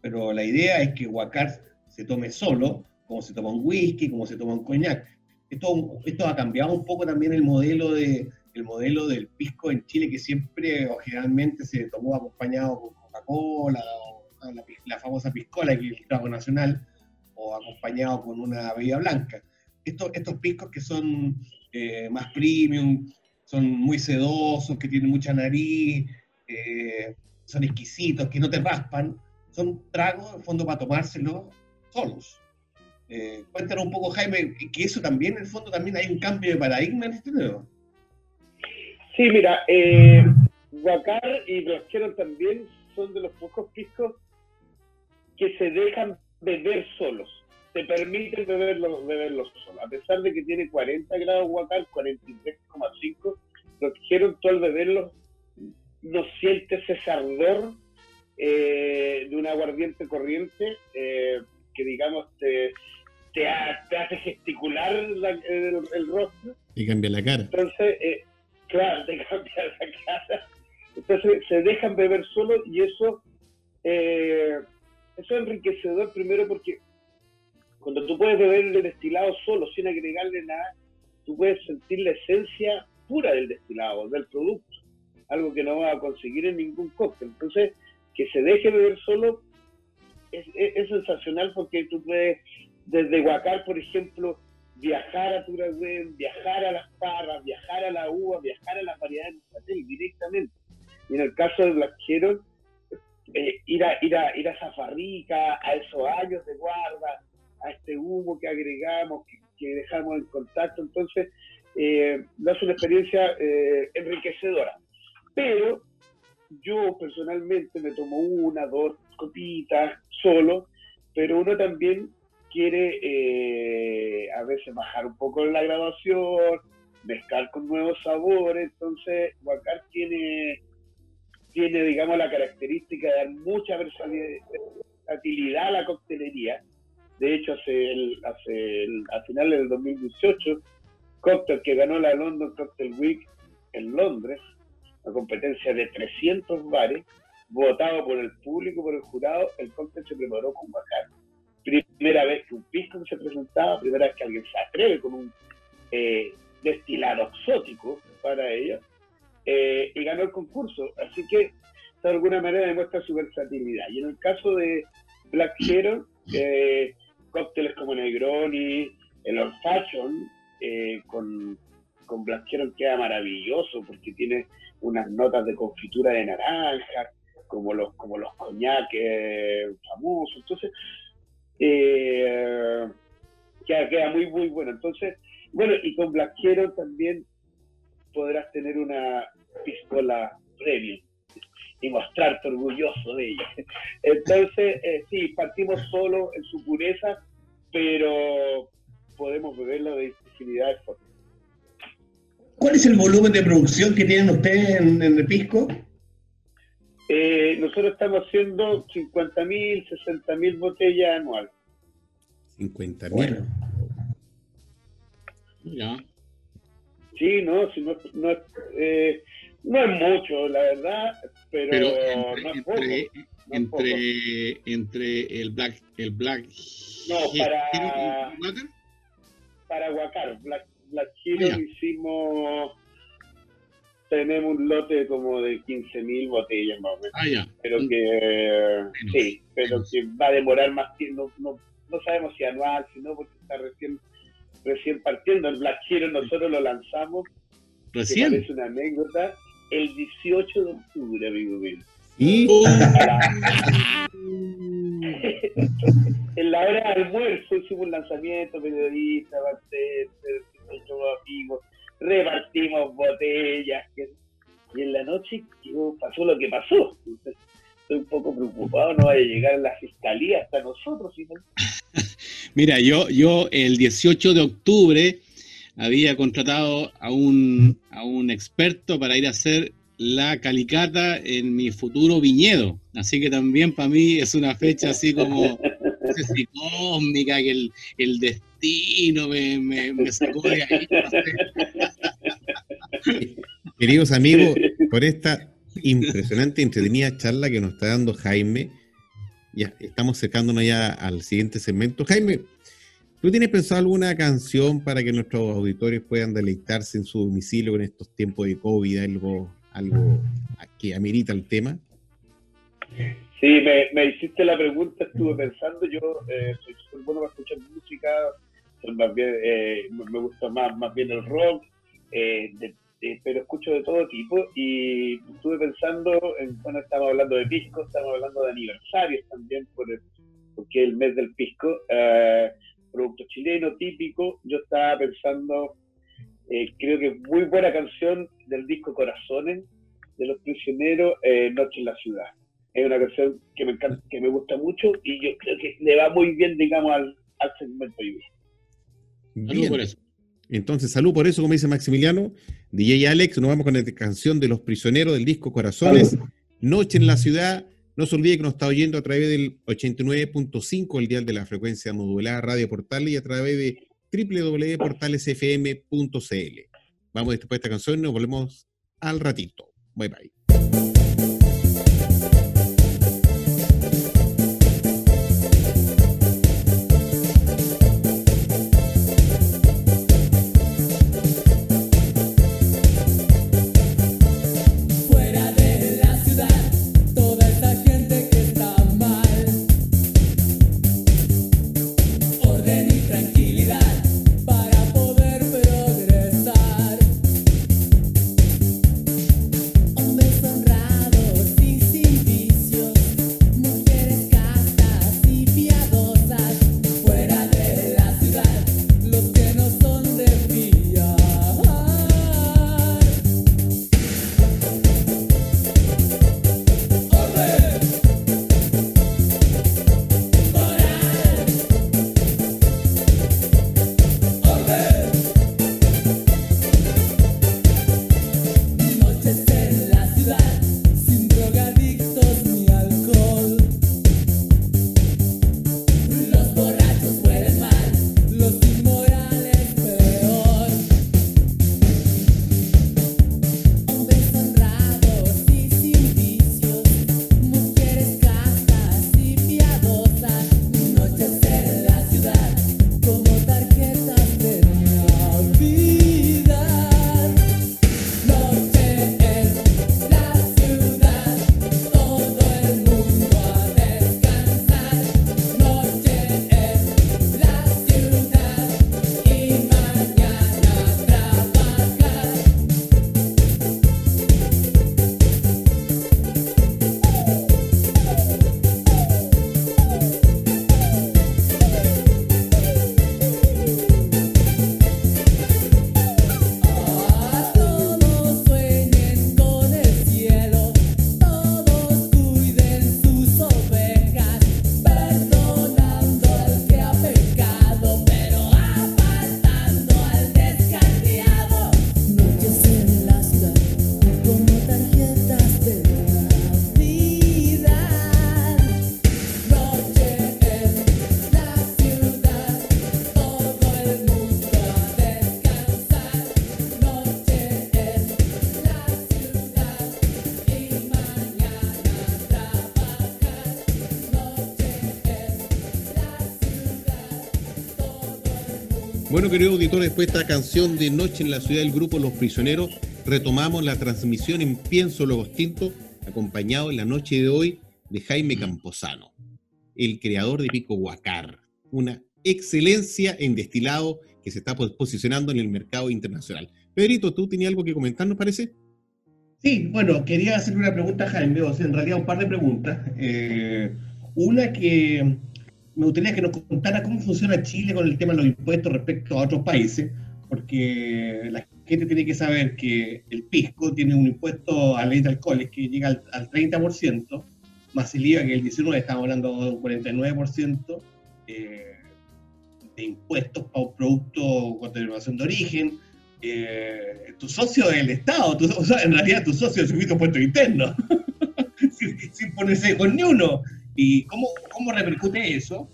pero la idea es que Huacar se tome solo, como se toma un whisky, como se toma un coñac. Esto, esto ha cambiado un poco también el modelo, de, el modelo del pisco en Chile, que siempre o generalmente se tomó acompañado con Coca-Cola, la, la, famosa piscola, que es el trago nacional, o acompañado con una bebida blanca estos, estos piscos que son eh, más premium, son muy sedosos, que tienen mucha nariz, eh, son exquisitos, que no te raspan, son tragos, en fondo, para tomárselo solos. Eh, cuéntanos un poco, Jaime, que eso también, en el fondo, también hay un cambio de paradigma en este nuevo. Sí, mira, eh, Guacar y Brasquero también son de los pocos piscos que se dejan beber solos te permite beberlo, beberlo solo. A pesar de que tiene 40 grados Huacal, 43,5, lo que quiero tú al beberlo no sientes ese ardor eh, de un aguardiente corriente eh, que, digamos, te, te, hace gesticular el, rostro. Y cambia la cara. Entonces, eh, claro, te cambia la cara. Entonces, se dejan beber solo y eso, eso es enriquecedor primero porque cuando tú puedes beber el destilado solo, sin agregarle nada, tú puedes sentir la esencia pura del destilado, del producto, algo que no vas a conseguir en ningún cóctel. Entonces, que se deje beber solo es, sensacional porque tú puedes, desde Huacar, por ejemplo, viajar a Turagüen, viajar a las parras, viajar a la uva, viajar a las variedades de directamente. Y en el caso de Black eh, ir, a, ir, a, ir a Zafarrica, a esos años de guarda, a este humo que agregamos, que, dejamos en contacto. Entonces, eh, no es una experiencia eh, enriquecedora. Pero yo personalmente me tomo una, dos copitas solo, pero uno también quiere eh, a veces bajar un poco la graduación, mezclar con nuevos sabores. Entonces, Huacar tiene, tiene, digamos, la característica de dar mucha versatilidad a la coctelería de hecho, hace, el, hace el, a finales del 2018, Cocktail, que ganó la London Cocktail Week en Londres, una competencia de 300 bares, votado por el público, por el jurado, el cóctel se preparó con bacán. Primera vez que un pisco se presentaba, primera vez que alguien se atreve con un eh, destilado exótico para ellos, eh, y ganó el concurso. Así que, de alguna manera, demuestra su versatilidad. Y en el caso de Black Hero, eh, cócteles como Negroni, el Old Fashion, eh, con, con Black queda maravilloso porque tiene unas notas de confitura de naranja, como los, como los coñaques famosos. Entonces, eh, queda, muy, muy bueno. Entonces, bueno, y con Black también podrás tener una piscola premium y mostrarte orgulloso de ella. Entonces, eh, sí, partimos solo en su pureza, pero podemos beberla de infinidad de formas. ¿Cuál es el volumen de producción que tienen ustedes en, el pisco? Eh, nosotros estamos haciendo 50.000, 60.000 botellas anual. 50.000. Bueno. Ya. Sí, no, si no, no, eh, no es mucho, la verdad, pero, entre, no es poco, entre, entre, el Black, el Black no, para, para Huacar, Black, Black Hero ah, hicimos tenemos un lote como de 15.000 botellas más o menos. Ah, ya. Pero que sí, pero que va a demorar más tiempo, no, no, sabemos si anual, si no, porque está recién recién partiendo. El Black Hero nosotros lo lanzamos. Recién. Es una anécdota el 18 de octubre, amigo mío. ¿Y? en la hora de almuerzo hicimos un lanzamiento, periodista, amigos, repartimos botellas. y en la noche pasó lo que pasó. estoy un poco preocupado, no vaya a llegar la fiscalía hasta nosotros. Mira, yo, yo el 18 de octubre había contratado a un, a un experto para ir a hacer la calicata en mi futuro viñedo. Así que también para mí es una fecha así como no sé si cósmica, que el, el destino me, me, sacó de ahí. Queridos amigos, por esta impresionante, entretenida charla que nos está dando Jaime, ya estamos acercándonos ya al siguiente segmento. Jaime, ¿Tú tienes pensado alguna canción para que nuestros auditores puedan deleitarse en su domicilio en estos tiempos de COVID, algo, algo que amerita el tema? Sí, me, hiciste la pregunta, estuve pensando, yo eh, soy súper bueno para escuchar música, más bien, eh, me gusta más, más bien el rock, eh, pero escucho de todo tipo y estuve pensando, en, bueno, estamos hablando de pisco, estamos hablando de aniversarios también, por porque es el mes del pisco producto chileno típico. Yo estaba pensando, eh, creo que muy buena canción del disco Corazones de los prisioneros, eh, Noche en la ciudad. Es una canción que me encanta, que me gusta mucho y yo creo que le va muy bien, digamos, al, al segmento de Bien. por eso. Entonces, salud por eso, como dice Maximiliano. DJ Alex, nos vamos con la canción de los prisioneros del disco Corazones, Noche en la ciudad no se olvide que nos está oyendo a través del 89.5, el dial de la frecuencia modulada Radio Portal y a través de www.portalesfm.cl. Vamos después de esta canción y nos volvemos al ratito. Bye bye. Bueno, querido auditor, después de esta canción de Noche en la ciudad del grupo Los Prisioneros, retomamos la transmisión en Pienso Luego Tinto, acompañado en la noche de hoy de Jaime Camposano, el creador de Pico Huacar, una excelencia en destilado que se está posicionando en el mercado internacional. Pedrito, ¿tú tenías algo que comentar, nos parece? Sí, bueno, quería hacerle una pregunta a Jaime, o sea, en realidad un par de preguntas. Eh, una que me gustaría que nos contara cómo funciona Chile con el tema de los impuestos respecto a otros países, porque la gente tiene que saber que el pisco tiene un impuesto a ley de alcoholes que llega al, 30%, más el IVA que el 19%, estamos hablando de un 49% eh, de impuestos para un producto con denominación de origen. Eh, tu socio es el Estado, o sea, en realidad tu socio es el impuesto interno, sin, sin ponerse con ni uno y cómo, cómo repercute eso.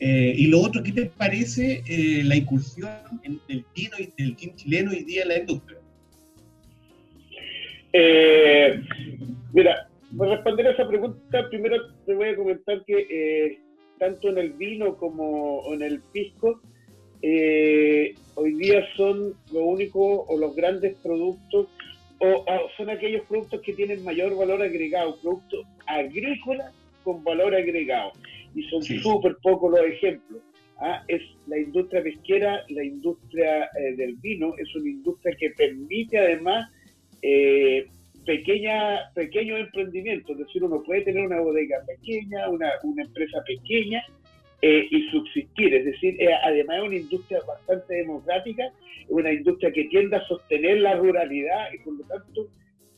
Eh, y lo otro, ¿qué te parece eh, la incursión en el vino y del gin chileno hoy día en la industria? Eh, mira, para responder a esa pregunta, primero te voy a comentar que tanto en el vino como en el pisco, hoy día son lo único o los grandes productos o, son aquellos productos que tienen mayor valor agregado, productos agrícolas con valor agregado. Y son súper pocos los ejemplos. Ah, es la industria pesquera, la industria eh, del vino, es una industria que permite además eh, pequeña, pequeños emprendimientos, es decir, uno puede tener una bodega pequeña, una, una empresa pequeña eh, y subsistir, es decir, además es una industria bastante democrática, es una industria que tiende a sostener la ruralidad y por lo tanto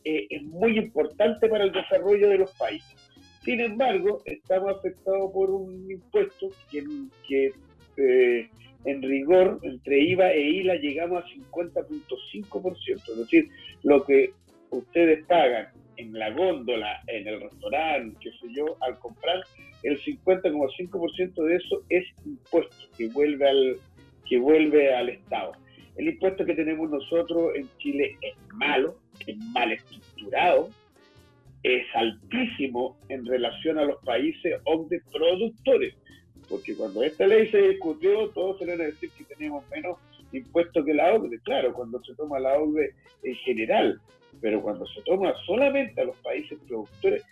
es muy importante para el desarrollo de los países. Sin embargo, estamos afectados por un impuesto que, eh, en rigor, entre IVA e ILA, llegamos a 50.5%. Es decir, lo que ustedes pagan en la góndola, en el restaurante, qué sé yo, al comprar, el 50,5% de eso es impuesto que vuelve al que vuelve al Estado. El impuesto que tenemos nosotros en Chile es malo, es mal estructurado, es altísimo en relación a los países OCDE productores, porque cuando esta ley se discutió, todos se a decir que tenemos menos impuestos que la OCDE, claro, cuando se toma la OCDE en general, pero cuando se toma solamente a los países productores,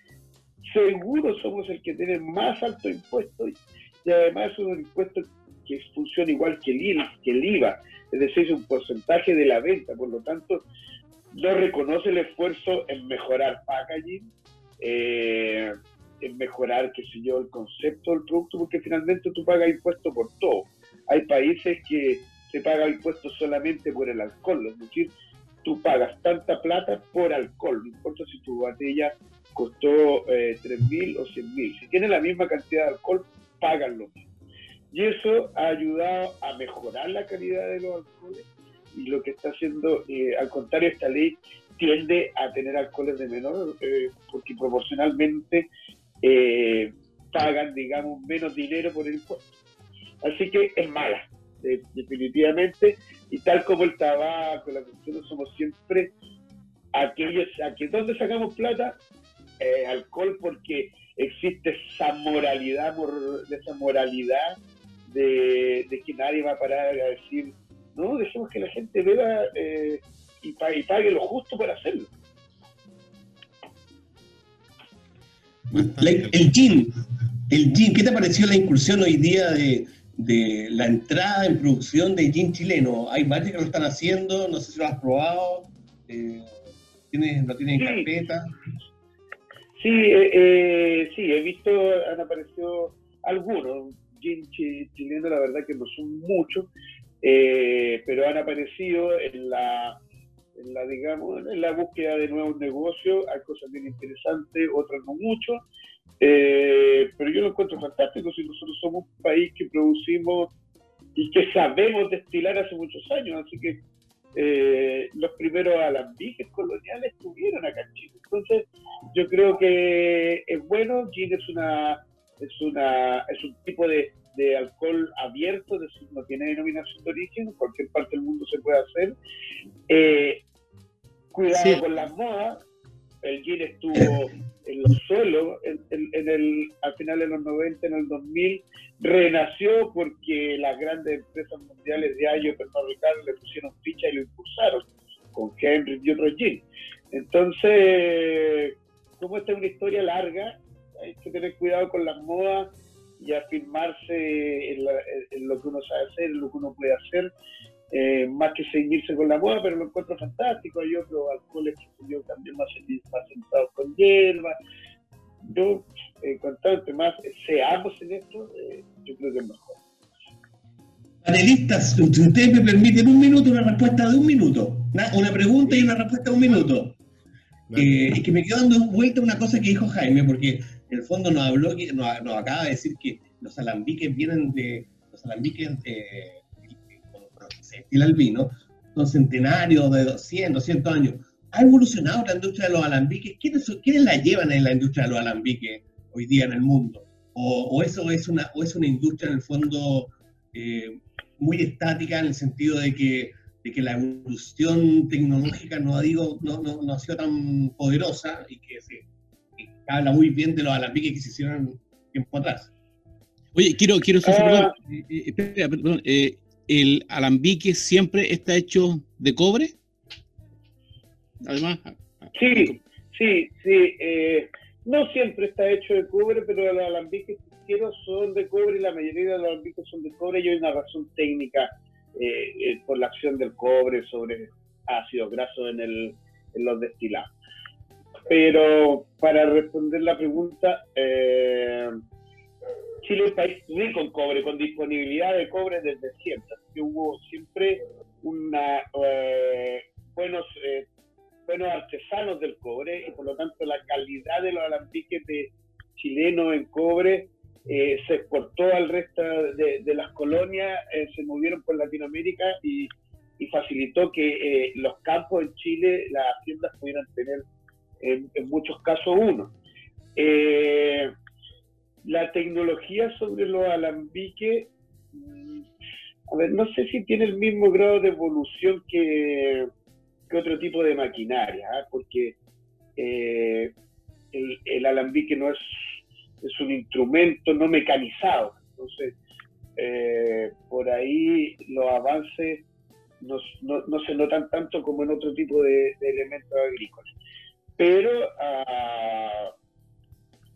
seguro somos el que tiene más alto impuesto y además es un impuesto que funciona igual que el, que el IVA, es decir, es un porcentaje de la venta, por lo tanto, no reconoce el esfuerzo en mejorar packaging, eh, en mejorar, qué sé yo, el concepto del producto, porque finalmente tú pagas impuesto por todo. Hay países que se paga impuesto solamente por el alcohol, es decir, tú pagas tanta plata por alcohol, no importa si tu botella costó eh, 3.000 o 100.000. Si tiene la misma cantidad de alcohol, pagan lo mismo. Y eso ha ayudado a mejorar la calidad de los alcoholes y lo que está haciendo, eh, al contrario, esta ley tiende a tener alcoholes de menor eh, porque proporcionalmente eh, pagan, digamos, menos dinero por el impuesto. Así que es mala, definitivamente, y tal como el tabaco, la cuestión, somos siempre aquellos, aquí donde sacamos plata, alcohol, porque existe esa moralidad, esa moralidad de que nadie va a parar a decir no, dejemos que la gente beba eh, y, pague, lo justo para hacerlo. el gin, el gin, ¿qué te pareció la incursión hoy día de, la entrada en producción de gin chileno? Hay varios que lo están haciendo, no sé si lo has probado, eh, ¿tienes, ¿lo tienes en carpeta? Sí, eh, eh, sí, he visto, han aparecido algunos, gin chileno la verdad que no son muchos, eh, pero han aparecido en la, en la, digamos, en la búsqueda de nuevos negocios, hay cosas bien interesantes, otras no mucho, eh, pero yo lo encuentro fantástico. Si nosotros somos un país que producimos y que sabemos destilar hace muchos años, así que eh, los primeros alambiques coloniales estuvieron acá en Chile. Entonces, yo creo que es bueno, gin es una es una es un tipo de de alcohol abierto, es decir, no tiene denominación de origen, en cualquier parte del mundo se puede hacer. Eh, cuidado con las modas, el gin estuvo en los suelos en, el, al final de los 90, en el 2000, renació porque las grandes empresas mundiales de ayo y Pernod Ricard le pusieron ficha y lo impulsaron con Henry y otros gin. Entonces, como esta es una historia larga, hay que tener cuidado con las modas y afirmarse en, lo que uno sabe hacer, en lo que uno puede hacer, eh, más que seguirse con la moda, pero lo encuentro fantástico. Hay otros alcoholes que yo también más, más sentados con hierba. Yo, en cuanto más seamos en esto, eh, yo creo que es mejor. Panelistas, si ustedes me permiten un minuto, una respuesta de un minuto. Una pregunta y una respuesta de un minuto. Eh, es que me quedo dando vuelta una cosa que dijo Jaime, porque en el fondo nos habló, nos, nos acaba de decir que los alambiques vienen de, los alambiques de, se destila el vino, son centenarios de 200, 200 años. ¿Ha evolucionado la industria de los alambiques? ¿Quiénes, ¿Quiénes la llevan en la industria de los alambiques hoy día en el mundo? ¿O, eso es una, o es una industria en el fondo eh, muy estática en el sentido de que, de que la evolución tecnológica no, digo, no, no, no ha sido tan poderosa y que se habla muy bien de los alambiques que se hicieron tiempo atrás. Oye, quiero, quiero ah. eh, eh, espera, perdón, eh, ¿el alambique siempre está hecho de cobre? Además. Sí, sí, sí. no siempre está hecho de cobre, pero los alambiques quiero son de cobre y la mayoría de los alambiques son de cobre y hay una razón técnica por la acción del cobre sobre ácidos grasos en, el, en los destilados. Pero para responder la pregunta, eh, Chile es un país rico en cobre, con disponibilidad de cobre desde siempre. Hubo siempre una, eh, buenos, eh, buenos artesanos del cobre y por lo tanto la calidad de los alambiques de chilenos en cobre eh, se exportó al resto de, las colonias, se movieron por Latinoamérica y, y facilitó que los campos en Chile, las haciendas pudieran tener en, muchos casos uno. Eh, la tecnología sobre los alambiques, mm, a ver, no sé si tiene el mismo grado de evolución que, otro tipo de maquinaria, ¿ah? porque eh, el, alambique no es, es un instrumento no mecanizado. Entonces, eh, por ahí los avances no, se notan tanto como en otro tipo de elementos agrícolas pero ah,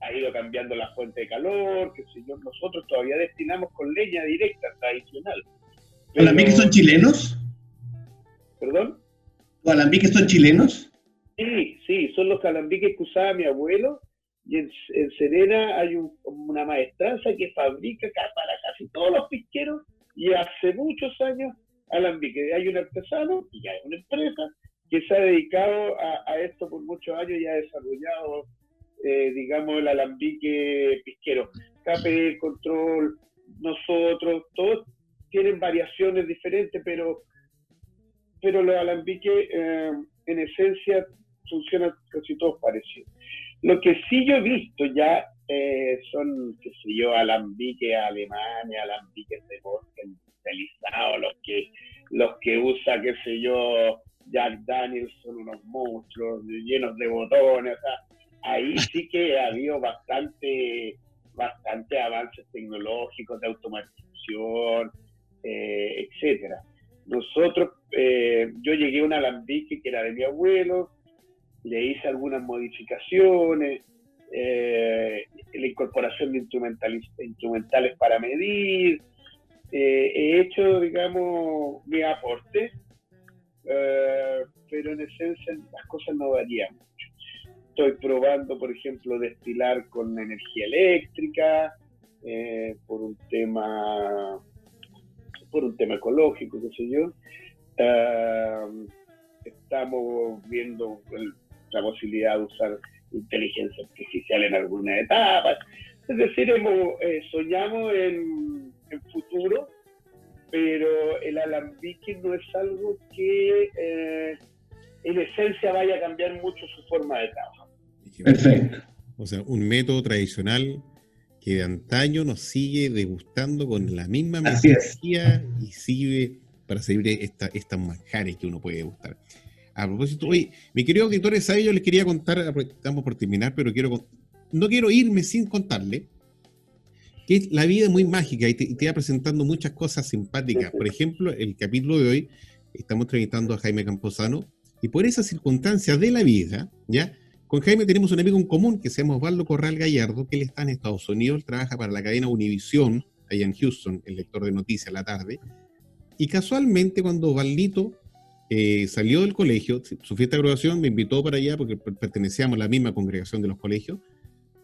ha ido cambiando la fuente de calor, que si nosotros todavía destinamos con leña directa, tradicional. ¿Los alambiques son chilenos? ¿Perdón? ¿Los alambiques son chilenos? Sí, sí, son los alambiques que usaba mi abuelo y en, Serena hay una maestranza que fabrica para casi todos los pisqueros y hace muchos años alambiques. Hay un artesano y hay una empresa que se ha dedicado a, esto por muchos años y ha desarrollado, eh, digamos, el alambique pisquero. KP, Control, nosotros, todos tienen variaciones diferentes, pero, pero los alambiques eh, en esencia funcionan casi todos parecidos. Lo que sí yo he visto ya eh, son, qué sé yo, alambiques Alemania, alambiques de bosque los que, los que usa, qué sé yo, Jack Daniels son unos monstruos llenos de botones. ahí sí que ha habido bastante, bastante avances tecnológicos de automatización, eh, etcétera. Nosotros, eh, yo llegué a un alambique que era de mi abuelo, le hice algunas modificaciones, eh, la incorporación de instrumentales, para medir, he hecho, digamos, mi aporte eh, pero en esencia las cosas no varían mucho. Estoy probando, por ejemplo, destilar con energía eléctrica, eh, por un tema por un tema ecológico, qué sé yo. Eh, estamos viendo la posibilidad de usar inteligencia artificial en algunas etapas. Es decir, hemos, soñamos en, en futuro pero el alambique no es algo que eh, en esencia vaya a cambiar mucho su forma de trabajo. Perfecto. O sea, un método tradicional que de antaño nos sigue degustando con la misma energía y sigue para servir esta, estas manjares que uno puede degustar. A propósito, oye, mi querido auditor ahí yo les quería contar, estamos por terminar, pero quiero no quiero irme sin contarle que la vida es muy mágica y te, te va presentando muchas cosas simpáticas. Por ejemplo, el capítulo de hoy, estamos entrevistando a Jaime Camposano, y por esas circunstancias de la vida, ¿ya? Con Jaime tenemos un amigo en común que se llama Osvaldo Corral Gallardo, que él está en Estados Unidos, trabaja para la cadena Univision, allá en Houston, el lector de noticias la tarde. Y casualmente cuando Osvaldito eh, salió del colegio, su fiesta de graduación me invitó para allá porque pertenecíamos a la misma congregación de los colegios,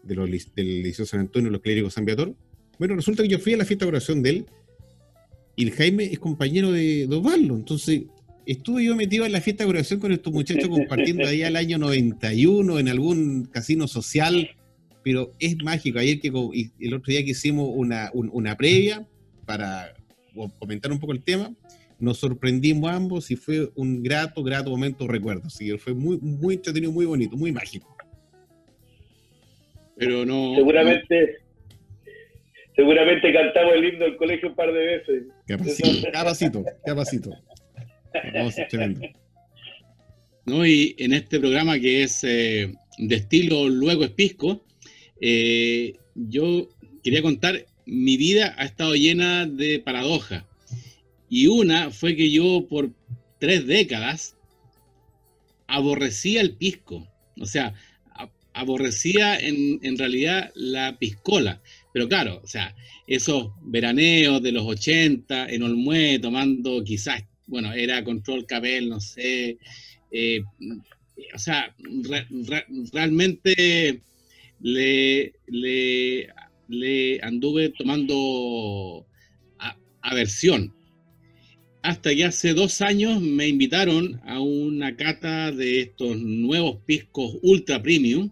de los, del Liceo San Antonio, los clérigos San Viator. Bueno, resulta que yo fui a la fiesta de graduación de él y el Jaime es compañero de, de Osvaldo. Entonces, estuve yo metido en la fiesta de graduación con estos muchachos compartiendo ahí al año 91 en algún casino social, pero es mágico. Ayer que el otro día que hicimos una, una previa para comentar un poco el tema, nos sorprendimos ambos y fue un grato, grato momento recuerdo. Así que fue muy, muy entretenido, muy bonito, muy mágico. Pero no. Seguramente. Seguramente cantamos el himno del colegio un par de veces. Capacito, capacito, capacito. ¿No? Y en este programa que es eh, de estilo luego espisco, eh, yo quería contar, mi vida ha estado llena de paradojas. Y una fue que yo por tres décadas aborrecía el pisco. O sea, aborrecía en, en, realidad la piscola. Pero claro, o sea, esos veraneos de los 80 en Olmué, tomando quizás, bueno, era Control Cabel, no sé. Eh, o sea, realmente le, le, le, anduve tomando aversión hasta que hace dos años me invitaron a una cata de estos nuevos piscos ultra premium.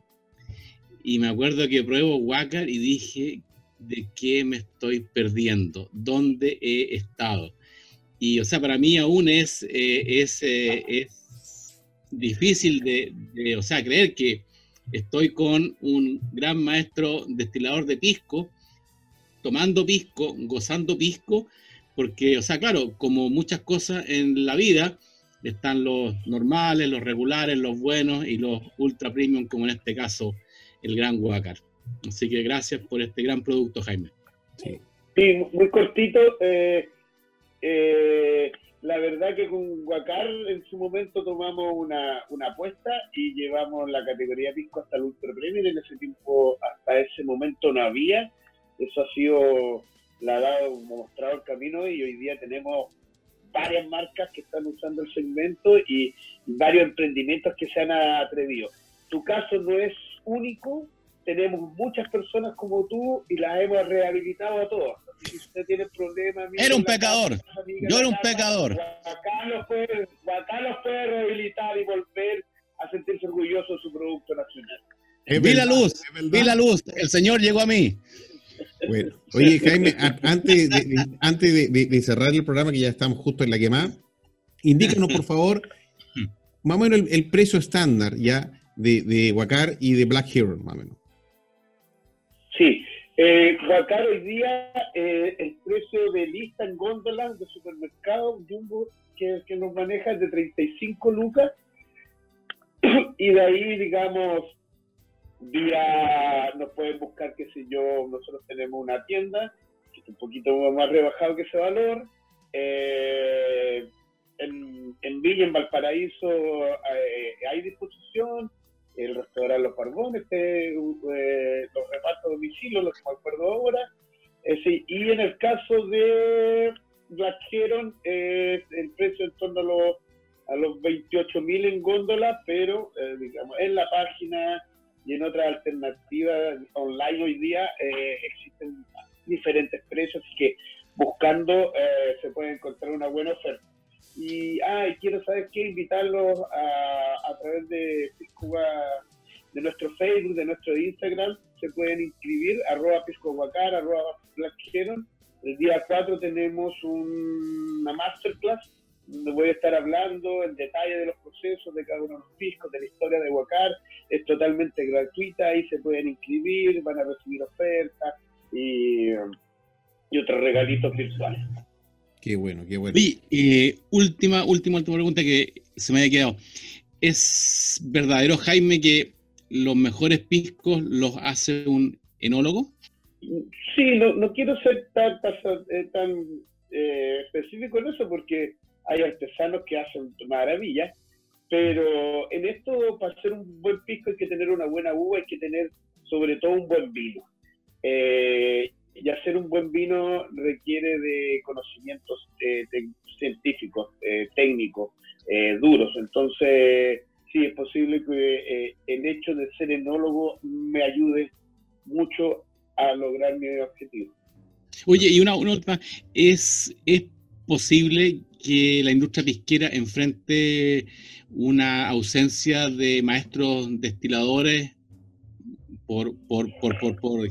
Y me acuerdo que pruebo Wacker y dije, ¿de qué me estoy perdiendo? ¿Dónde he estado? Y, o sea, para mí aún es, eh, es, eh, es, difícil de, de, o sea, creer que estoy con un gran maestro destilador de pisco, tomando pisco, gozando pisco, porque, o sea, claro, como muchas cosas en la vida, están los normales, los regulares, los buenos y los ultra premium, como en este caso el gran Guacar. Así que gracias por este gran producto, Jaime. Sí, muy cortito. Eh, eh, la verdad que con Guacar en su momento tomamos una, una apuesta y llevamos la categoría Pisco hasta el Ultra Premium. En ese tiempo, hasta ese momento no había. Eso ha sido la ha dado mostrado el camino y hoy día tenemos varias marcas que están usando el segmento y varios emprendimientos que se han atrevido. Tu caso no es único, tenemos muchas personas como tú y las hemos rehabilitado a todos. Si usted tiene problemas... Era un pecador, yo era un pecador. Acá los, puede, los puede rehabilitar y volver a sentirse orgulloso de su producto nacional. Vi la luz, vi la luz, el Señor llegó a mí. Bueno, oye Jaime, antes, de, antes de, cerrar el programa, que ya estamos justo en la quemada, indícanos por favor, más o menos el, precio estándar ya de, de Huacar y de Black Hero, más o menos. Sí, eh, Huacar hoy día, eh, el precio de lista en góndolas de supermercado Jumbo que, que nos maneja es de 35 lucas y de ahí, digamos, Vía, nos pueden buscar, qué sé yo, nosotros tenemos una tienda que es un poquito más rebajado que ese valor. Eh, en, en, Villa, en Valparaíso, eh, hay disposición. El restaurante Los Barbones, eh, los repartos de domicilio, los que me acuerdo ahora. y en el caso de Black Heron, el precio en torno a los, a los 28 mil en góndola, pero digamos, en la página y en otras alternativas online hoy día eh, existen diferentes precios, así que buscando eh, se puede encontrar una buena oferta. Y, ah, quiero saber qué, invitarlos a, a través de de nuestro Facebook, de nuestro Instagram, se pueden inscribir, arroba piscohuacar, arroba blackheron. El día 4 tenemos una masterclass donde voy a estar hablando en detalle de los procesos de cada uno de los piscos, de la historia de Huacar. Es totalmente gratuita, ahí se pueden inscribir, van a recibir ofertas y, y otros regalitos virtuales. Qué bueno, qué bueno. Y última, última, última pregunta que se me había quedado. ¿Es verdadero, Jaime, que los mejores piscos los hace un enólogo? Sí, no, no quiero ser tan, tan eh, específico en eso porque hay artesanos que hacen maravillas, pero en esto, para hacer un buen pisco hay que tener una buena uva, hay que tener sobre todo un buen vino. Eh, y hacer un buen vino requiere de conocimientos eh, científicos, eh, técnicos, duros. Entonces, sí, es posible que el hecho de ser enólogo me ayude mucho a lograr mi objetivo. Oye, y una, una última, ¿es, ¿es posible que la industria pisquera enfrente una ausencia de maestros destiladores por, por, por, por, por,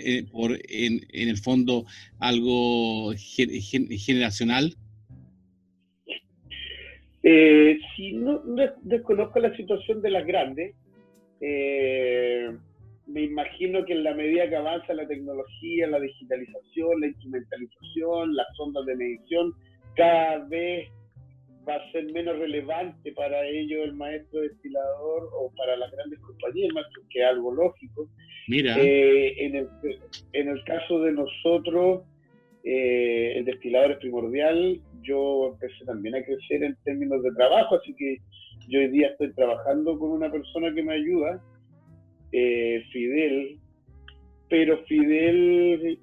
eh, en, en, el fondo algo generacional? Eh, si no, desconozco la situación de las grandes, eh, me imagino que en la medida que avanza la tecnología, la digitalización, la instrumentalización, las ondas de medición, cada vez va a ser menos relevante para ellos el maestro destilador o para las grandes compañías, más que es algo lógico. Mira. Eh, en, el, en el caso de nosotros, eh, el destilador es primordial. Yo empecé también a crecer en términos de trabajo, así que yo hoy día estoy trabajando con una persona que me ayuda eh, Fidel, pero Fidel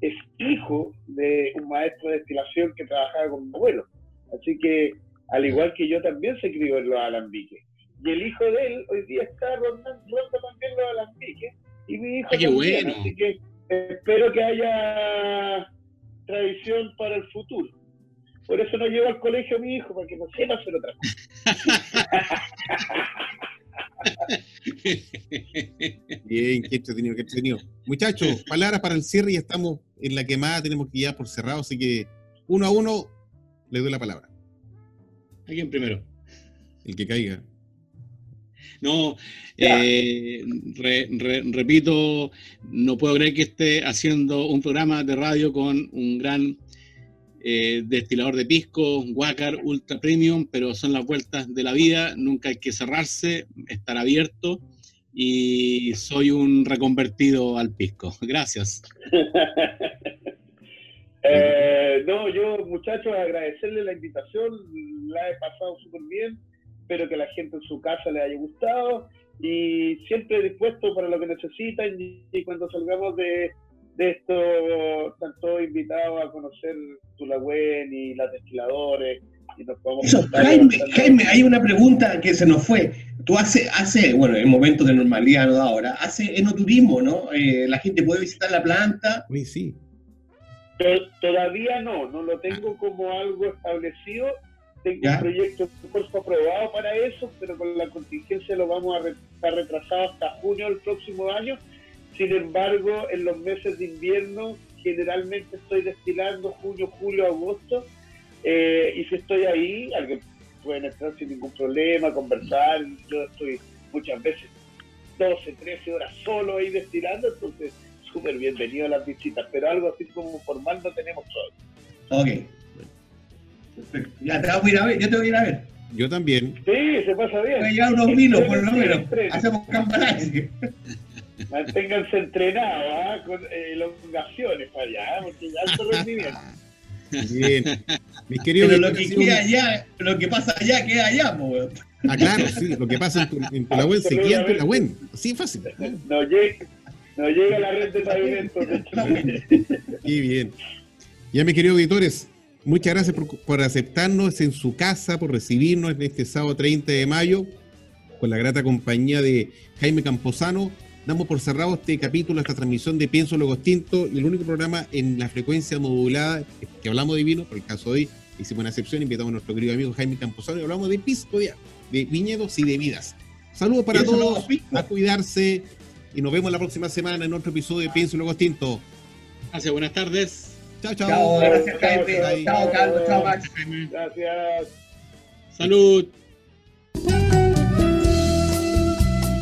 es hijo de un maestro de destilación que trabajaba con mi abuelo. Así que, al igual que yo, también se escribió en los alambiques. Y el hijo de él hoy día está rondando, también los alambiques. Y mi hijo también. Así que espero que haya tradición para el futuro. Por eso no llevo al colegio a mi hijo, para que no sepa hacer otra cosa. Bien, qué entretenido, qué entretenido. Muchachos, palabras para el cierre y estamos en la quemada, tenemos que ir por cerrado, así que uno a uno le doy la palabra. ¿A primero? El que caiga. No, eh, repito, no puedo creer que esté haciendo un programa de radio con un gran eh, destilador de pisco, Wacar Ultra Premium, pero son las vueltas de la vida, nunca hay que cerrarse, estar abierto y soy un reconvertido al pisco. Gracias. Eh, no, yo muchachos, agradecerle la invitación, la he pasado súper bien, espero que la gente en su casa le haya gustado y siempre dispuesto para lo que necesitan y cuando salgamos de de esto están todos invitados a conocer Tulagüen y las destiladores. Y nos podemos Eso, Jaime, Jaime, hay una pregunta que se nos fue. Tú hace, hace bueno, en momentos de normalidad, no ahora, hace enoturismo, ¿no? Eh, la gente puede visitar la planta. Sí, sí. Todavía no, no lo tengo como algo establecido. Tengo un proyecto curso aprobado para eso, pero con la contingencia lo vamos a estar retrasado hasta junio del próximo año sin embargo, en los meses de invierno generalmente estoy destilando junio, julio, agosto. Eh, y si estoy ahí, alguien puede entrar sin ningún problema, conversar. Yo estoy muchas veces 12, 13 horas solo ahí destilando, entonces súper bienvenido a las visitas. Pero algo así como formal no tenemos todo. Ok. Ya te voy a ir a ver, yo te voy a ir a ver. Yo también. Sí, se pasa bien. Voy a llevar unos vinos, por lo menos. Hacemos campanaje. Manténganse entrenados, ¿ah? con eh, elongaciones para allá, ¿ah? porque alto rendimiento. Bien. Mis queridos Pero lo que queda allá, lo que pasa allá queda allá, pues. Ah, claro, sí, lo que pasa en, Tulahuen se queda en Tulahuen. Así es fácil. No llega, no llega la red de pavimento. Y bien. Ya, mis queridos auditores, muchas gracias por, por, aceptarnos en su casa, por recibirnos en este sábado 30 de mayo, con la grata compañía de Jaime Camposano damos por cerrado este capítulo, esta transmisión de Pienso Luego Extinto, el único programa en la frecuencia modulada que hablamos de vino, por el caso de hoy hicimos una excepción, invitamos a nuestro querido amigo Jaime Camposano y hablamos de pisco, de, viñedos y de vidas. Saludos para todos, a cuidarse y nos vemos la próxima semana en otro episodio de Pienso Luego Extinto. Gracias, buenas tardes. Chao, chao. Chao, gracias Jaime. Chao, Carlos. Chao, Max. Gracias. Salud.